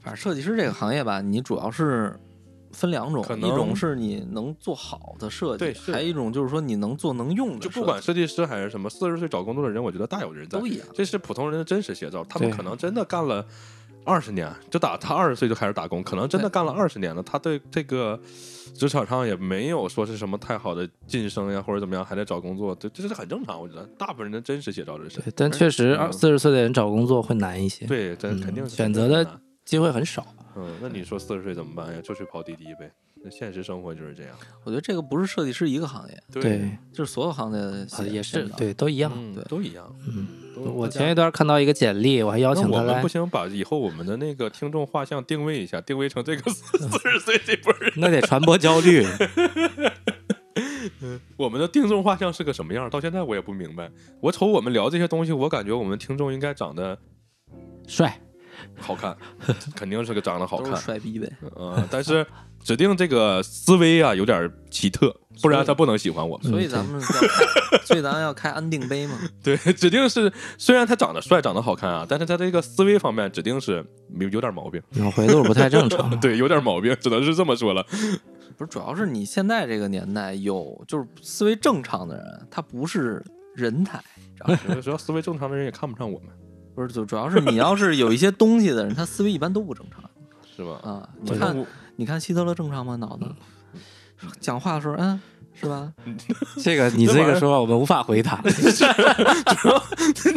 反正设计师这个行业吧，你主要是分两种可，能一种是你能做好的设计，对还有一种就是说你能做能用的，就不管设计师还是什么，四十岁找工作的人，我觉得大有人在都。一样。这是普通人的真实写照，他们可能真的干了二十年，就打他二十岁就开始打工，可能真的干了二十年了，他对这个职场上也没有说是什么太好的晋升呀，或者怎么样，还在找工作，这这是很正常。我觉得大部分人的真实写照这是，但确实嗯二四十岁的人找工作会难一些，对，这嗯肯定是选择的机会很少。嗯，那你说四十岁怎么办呀？就去跑滴滴呗。那现实生活就是这样。我觉得这个不是设计师一个行业，对，就是所有行业的也是对，都一样。嗯，对都一样。嗯，我前一段看到一个简历，我还邀请他来我们不，行，把以后我们的那个听众画像定位一下，定位成这个四十岁这波人。那得传播焦虑。我们的听众画像是个什么样？到现在我也不明白。我瞅我们聊这些东西，我感觉我们听众应该长得帅，好看，肯定是个长得好看。帅逼呗。嗯、但是指定这个思维啊有点奇特，不然他不能喜欢我们。所以咱们要开，所以咱们要开安定杯嘛。对，指定是虽然他长得帅、长得好看啊，但是他这个思维方面指定是有有点毛病。脑回路不太正常。对，有点毛病，只能是这么说了。不是，主要是你现在这个年代有就是思维正常的人，他不是人才，知道吧有的时候思维正常的人也看不上我们，不是，主主要是你要是有一些东西的人，他思维一般都不正常 是吧？啊。你看，你看希特勒正常吗？脑子讲话的时候，嗯，是吧？这个你这个说法我们无法回答。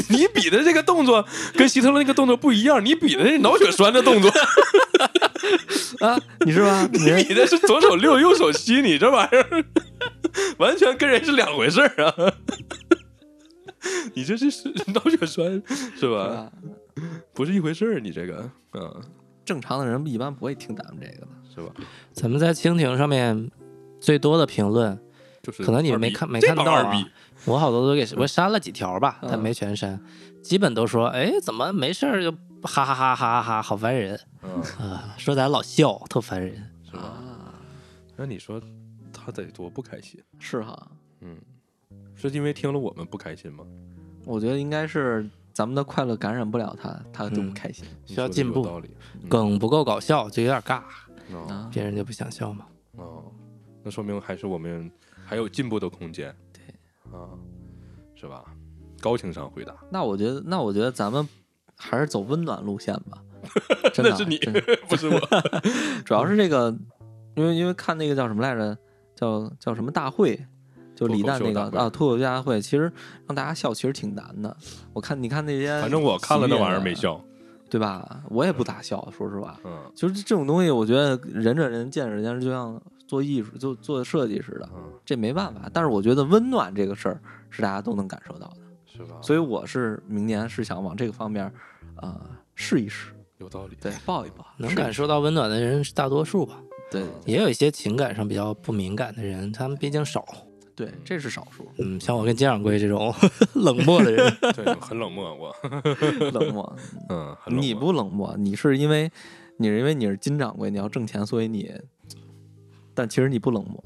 你比的这个动作跟希特勒那个动作不一样，你比的是脑血栓的动作，啊，你是吧？你你比的是左手六右手七，你这玩意儿完全跟人是两回事儿啊！你这是是脑血栓是是吧？不是一回事儿，你这个嗯正常的人一般不会听咱们这个的。是吧？咱们在蜻蜓上面最多的评论，就是可能你们没看没看到啊我好多都给我删了几条吧，但嗯没全删，基本都说，哎，怎么没事儿就哈哈哈哈哈哈，好烦人嗯，啊！说咱老笑，特烦人。是吧？啊，那你说他得多不开心？是哈，嗯，是因为听了我们不开心吗？我觉得应该是咱们的快乐感染不了他，他就不嗯开心。需要进步道理。嗯梗不够搞笑就有点尬，哦啊，别人就不想笑嘛。哦，那说明还是我们还有进步的空间。对，啊，是吧？高情商回答，那我觉得，那我觉得咱们还是走温暖路线吧。真的那是你 不是我。主要是这个，因为因为看那个叫什么来着，叫叫什么大会，就李诞那个啊脱口秀大会，其实让大家笑其实挺难的。我看你看那些，反正我看了那玩意儿没，笑。对吧？我也不咋笑，说实话。嗯就是这种东西，我觉得人着人，见着人，就像做艺术、就做设计似的，嗯，这没办法。但是我觉得温暖这个事儿是大家都能感受到的。是吧？所以我是明年是想往这个方面，呃，试一试，有道理。对，抱一抱，能感受到温暖的人是大多数吧，对也有一些情感上比较不敏感的人，他们毕竟少。对，这是少数，嗯，像我跟金掌柜这种 冷漠的人，对，很冷漠我，冷漠。嗯，很冷漠你不冷漠，你是因为你是因为你是金掌柜，你要挣钱，所以你，但其实你不冷漠。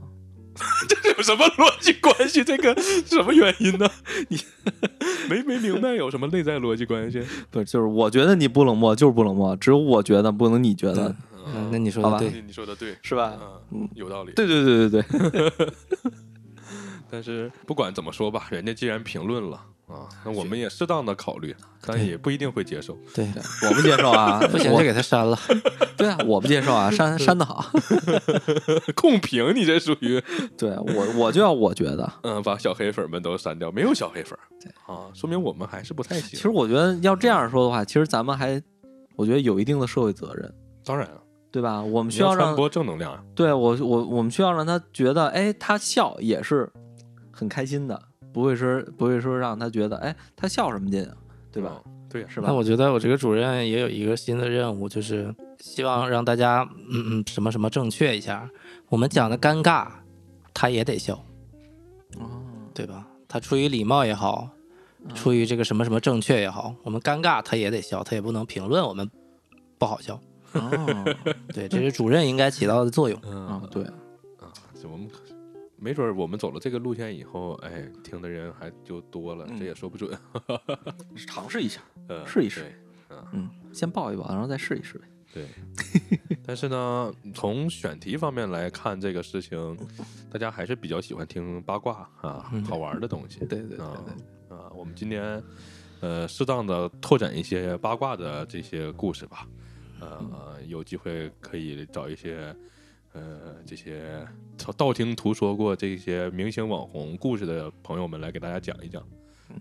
这有什么逻辑关系？这个什么原因呢？你没没明白有什么内在逻辑关系？不是，就是我觉得你不冷漠，就是不冷漠，只有我觉得，不能你觉得，嗯，那你说好吧的对，你你说的对，是吧？嗯，有道理。对对对对对，但是不管怎么说吧，人家既然评论了啊，那我们也适当的考虑，但也不一定会接受。对，我不接受啊，不行我就给他删了。对啊，我不接受啊，删 删的好，控评你这属于，对我我就要我觉得。嗯，把小黑粉们都删掉，没有小黑粉，对啊，说明我们还是不太行。其实我觉得要这样说的话，其实咱们还，我觉得有一定的社会责任，当然了，对吧？我们需要让要传播正能量啊。对我我我们需要让他觉得，哎，他笑也是很开心的，不会说不会说让他觉得，哎，他笑什么劲啊，对吧？嗯？对呀，是吧那？我觉得我这个主任也有一个新的任务，就是希望让大家嗯嗯什么什么正确一下。我们讲的尴尬，他也得笑，哦，对吧？他出于礼貌也好，出于这个什么什么正确也好，我们尴尬他也得笑，他也不能评论我们不好笑。哦，对，这是主任应该起到的作用。嗯啊，对，啊，就我们没准儿我们走了这个路线以后，哎，听的人还就多了，嗯这也说不准。尝试一下，呃，试一试。嗯，先抱一抱，然后再试一试呗。对，但是呢，从选题方面来看这个事情，大家还是比较喜欢听八卦啊，嗯好玩的东西。对对对啊对，啊，我们今年呃适当的拓展一些八卦的这些故事吧，呃，有机会可以找一些呃这些道道听途说过这些明星网红故事的朋友们来给大家讲一讲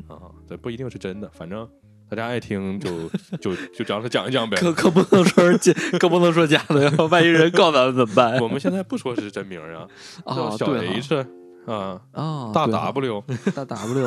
啊，这不一定是真的，反正大家爱听就 就就让他讲一讲呗。可可不能说是假，可不能说假的呀，万一人告咱们怎么办？我们现在不说是真名啊，啊，叫小 H 啊，啊，大 W，大 W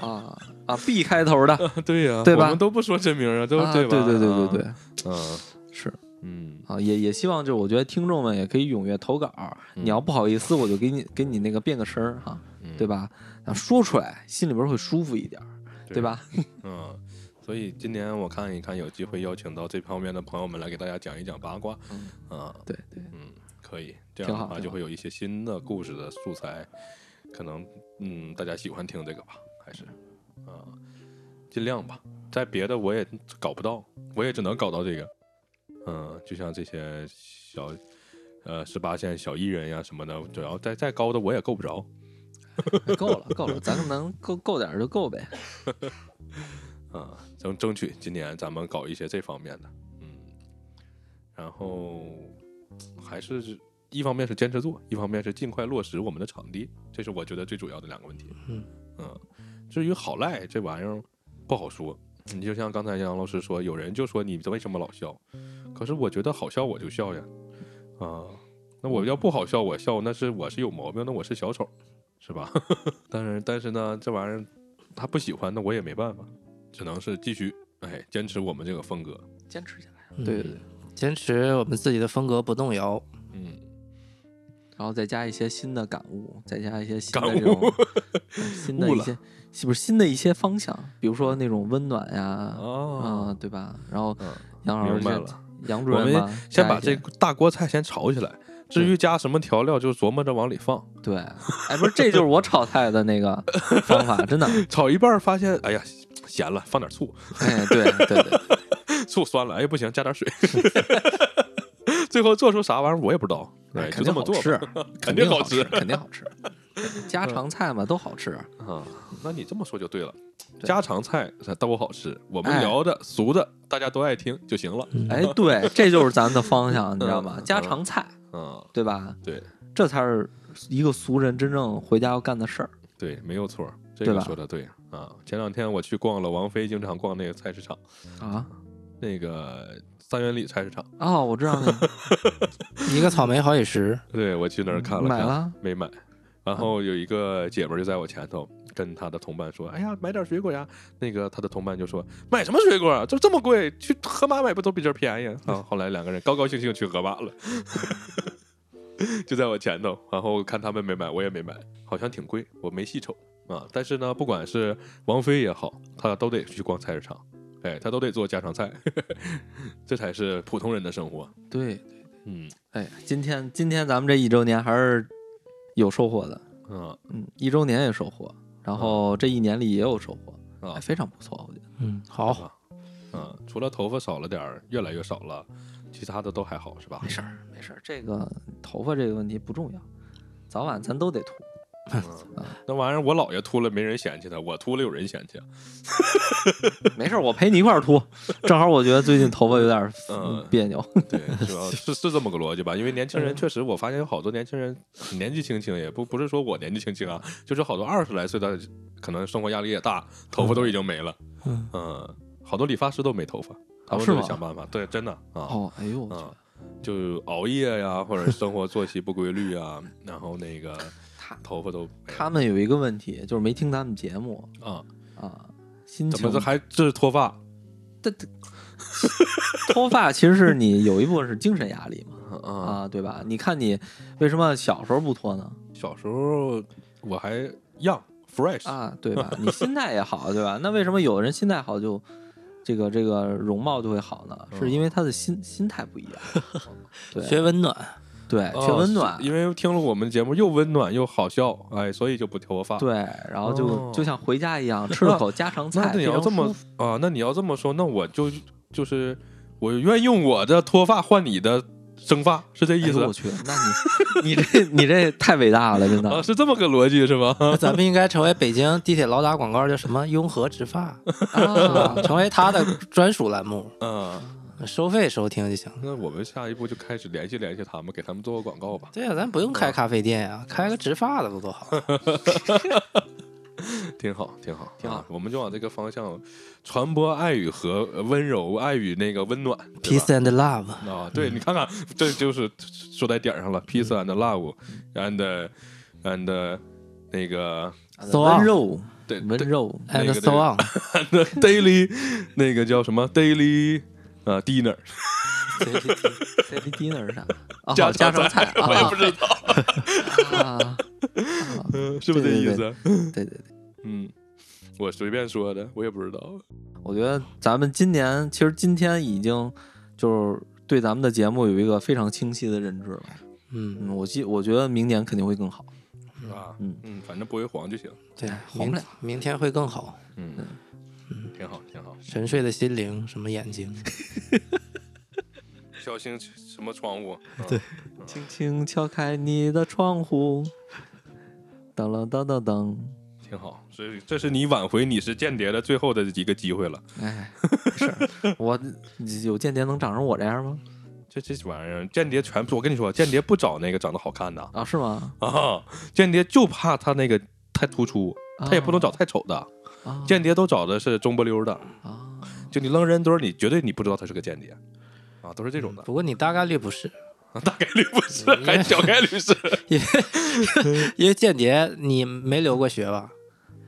啊啊 B 开头的，对呀，对吧我们都不说真名啊，都啊对吧？对对对啊对对，，嗯是嗯，啊，也也希望就是我觉得听众们也可以踊跃投稿，你要不好意思，我就给你给你那个变个声儿哈，嗯对？吧？啊，说出来心里边会舒服一点儿，对？吧？嗯，所以今年我看一看，有机会邀请到这方面的朋友们来给大家讲一讲八卦，嗯啊，对对，嗯，可以，这样的话就会有一些新的故事的素材，可能嗯，大家喜欢听这个吧，还是啊，尽量吧。在别的我也搞不到，我也只能搞到这个，嗯，就像这些小呃十八线小艺人呀什么的，只要再再高的我也够不着。够了够了，咱们能够够点就够呗。啊，争争取今年咱们搞一些这方面的，嗯，然后还是一方面是坚持做，一方面是尽快落实我们的场地，这是我觉得最主要的两个问题。嗯至于好赖这玩意儿不好说，你就像刚才杨老师说，有人就说你为什么老笑，可是我觉得好笑我就笑呀，啊，那我要不好笑我笑，那是我是有毛病，那我是小丑，是吧？但是但是呢，这玩意儿他不喜欢，那我也没办法，只能是继续哎坚持我们这个风格，坚持下来，嗯对对对，坚持我们自己的风格不动摇。嗯，然后再加一些新的感悟，再加一些新的这种嗯新的一些，是不是新的一些方向？比如说那种温暖呀，啊、哦，对吧？然后嗯，杨老师先明白了，杨主我们先把这大锅菜先炒起来，至于加什么调料，就琢磨着往里放。对，哎，不是，这就是我炒菜的那个方法，真的，炒一半发现，哎呀，咸了，放点醋，哎，对对对，醋酸了，哎不行，加点水。最后做出啥玩意儿我也不知道，哎，肯定就这么做吧，好吃，肯肯定好吃肯定好吃，家常菜嘛都好吃，啊。那你这么说就对了，家常菜都好吃，我们哎聊的俗的大家都爱听就行了。哎，对，这就是咱们的方向，你知道吗嗯？家常菜，嗯，对吧？对这才是一个俗人真正回家要干的事儿。对，没有错儿，这个说的对啊。前两天我去逛了王菲经常逛那个菜市场，啊那个三元里菜市场，哦，我知道那个 一个草莓好几十，对我去那儿看了看，买了没买。然后有一个姐们儿就在我前头跟她的同伴说：“哎呀，买点水果呀。”那个她的同伴就说：“买什么水果啊？这这么贵，去河马买不都比这儿便宜？”啊，后来两个人高高兴兴去河马了，就在我前头。然后看他们没买，我也没买，好像挺贵，我没细瞅啊。但是呢，不管是王菲也好，她都得去逛菜市场，哎，他都得做家常菜，这才是普通人的生活。对，嗯哎，今天今天咱们这一周年还是有收获的，嗯嗯，一周年也收获，然后这一年里也有收获，啊哎，非常不错，我觉得。嗯，好，嗯，除了头发少了点儿，越来越少了，其他的都还好，是吧？没事儿，没事儿，这个头发这个问题不重要，早晚咱都得秃。那玩意儿我姥爷秃了没人嫌弃他，我秃了有人嫌弃。没事，我陪你一块儿秃。正好我觉得最近头发有点嗯别扭。对，主要是是这么个逻辑吧？因为年轻人确实，我发现有好多年轻人年纪轻轻，也不不是说我年纪轻轻啊，就是好多二十来岁的，可能生活压力也大，头发都已经没了。嗯嗯，好多理发师都没头发，他们就想办法。对，真的啊。哦，哎呦我去啊，就熬夜呀，或者生活作息不规律啊，然后那个他头发都他们有一个问题，就是没听咱们节目啊，啊，心情怎么这还这是脱发？脱发其实是你有一部分是精神压力嘛，啊，啊，对吧？你看你为什么小时候不脱呢？小时候我还 young fresh 啊，对吧？你心态也好，对吧？那为什么有的人心态好就这个这个容貌就会好呢？是因为他的心心态不一样，对学温暖，对，哦缺温暖是，因为听了我们节目又温暖又好笑，哎，所以就不脱发。对，然后就哦就像回家一样，吃了口家常菜，那你要这么啊，那你要这么说，那我就就是我愿意用我的脱发换你的生发，是这意思哎我？去，那你你这你这太伟大了，真的啊，的。是这么个逻辑是吗？咱们应该成为北京地铁老打广告叫什么“雍和植发”，啊？成为他的专属栏目，嗯，收费收听就行。那我们下一步就开始联系联系他们，给他们做个广告吧。对呀、咱不用开咖啡店呀、开个植发的不多好？挺好，挺好，挺好啊我们就往这个方向传播爱与和呃温柔，爱与那个温暖。Peace and love，啊，对你看看，这就是说在点上了，peace and love and and 那个 So 温 on 柔对温柔，and so on，and daily 那个叫什么 daily 啊 dinner daily dinner 是啥？哦，家好家常菜我也啊不知道，啊，嗯，是不是这意思？对对对。嗯，我随便说的，我也不知道。我觉得咱们今年其实今天已经就是对咱们的节目有一个非常清晰的认知了。嗯，嗯，我记我觉得明年肯定会更好。是吧？嗯嗯，反正不会黄就行。对，红了明明天会更好。嗯挺好，挺好。沉睡的心灵，什么眼睛？小心什么窗户？对嗯，轻轻敲开你的窗户，当啷当当当。挺好。所以这是你挽回你是间谍的最后的一个机会了。哎，没事儿，我 有间谍能长成我这样吗？这这玩意儿，间谍全部，我跟你说，间谍不找那个长得好看的啊，是吗？啊，间谍就怕他那个太突出，他也不能找太丑的。啊。间谍都找的是中不溜的，啊，就你扔人堆儿，你绝对你不知道他是个间谍。啊，都是这种的，不过你大概率不是，大概率不是，还小概率是。因为 因为间谍你没留过学吧？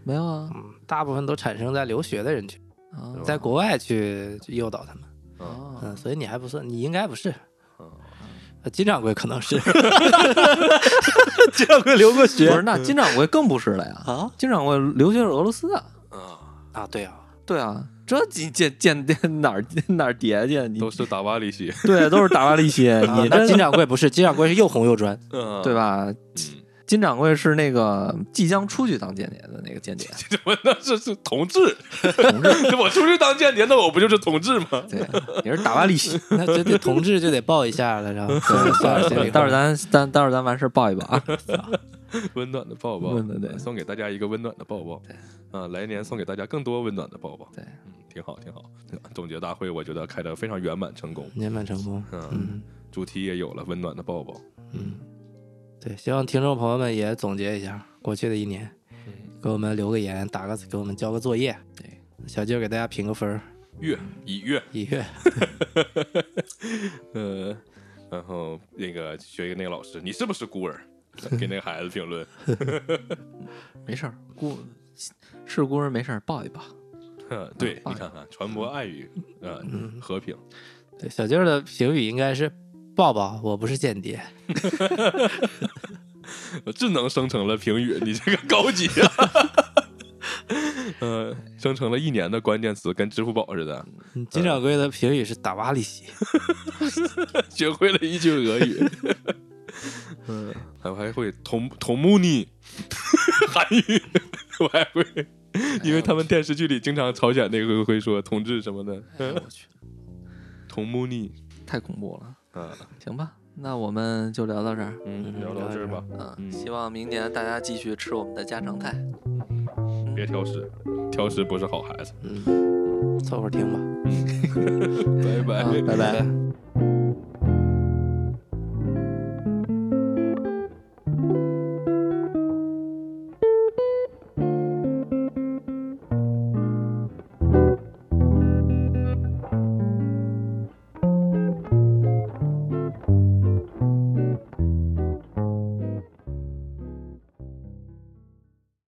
没有啊。嗯，大部分都产生在留学的人群，啊在国外去去诱导他们。啊嗯，所以你还不算，你应该不是。嗯呃金掌柜可能是。金掌柜留过学，不是那金掌柜更不是了呀。啊？金掌柜留学是俄罗斯的。啊，啊，对啊，对啊，这几间间谍哪儿哪儿叠去？你都是打瓦里西。对，都是打瓦利息。你那金掌柜不是，金掌柜是又红又专。嗯，对？吧？嗯，金掌柜是那个即将出去当间谍的那个间谍，怎么那是是同志？同志我出去当间谍，那我不就是同志吗？对，你是打瓦利西。那这得同志就得报一下了，然后算了，心里待会儿咱咱待会儿咱完事儿抱一抱啊！温暖的抱抱，温暖对送给大家一个温暖的抱抱。啊，来年送给大家更多温暖的抱抱。对，嗯，挺好，挺好。总结大会我觉得开得非常圆满成功，圆满成功。嗯，嗯主题也有了，温暖的抱抱。嗯，对，希望听众朋友们也总结一下过去的一年，嗯，给我们留个言，打个给我们交个作业。对，小舅给大家评个分儿，月以月，一月。呃，然后那个学一个那个老师，你是不是孤儿？给那个孩子评论。没事儿，孤是孤儿没事儿，抱一抱。嗯对啊你看看，传播爱与呃和平。对，小静儿的评语应该是抱抱，我不是间谍。智能生成了评语，你这个高级啊！呃，生成了一年的关键词，跟支付宝似的，嗯金掌柜的评语是打瓦里西。学会了一句俄语。嗯，我还会同同木尼 韩语，我还会，因为他们电视剧里经常朝鲜那个会说同志什么的。哎呦我去，同木尼太恐怖了。嗯，行吧，那我们就聊到这儿。嗯，聊到这儿吧，嗯，嗯希望明年大家继续吃我们的家常菜。别挑食，挑食不是好孩子。嗯，凑合听吧。拜拜拜。拜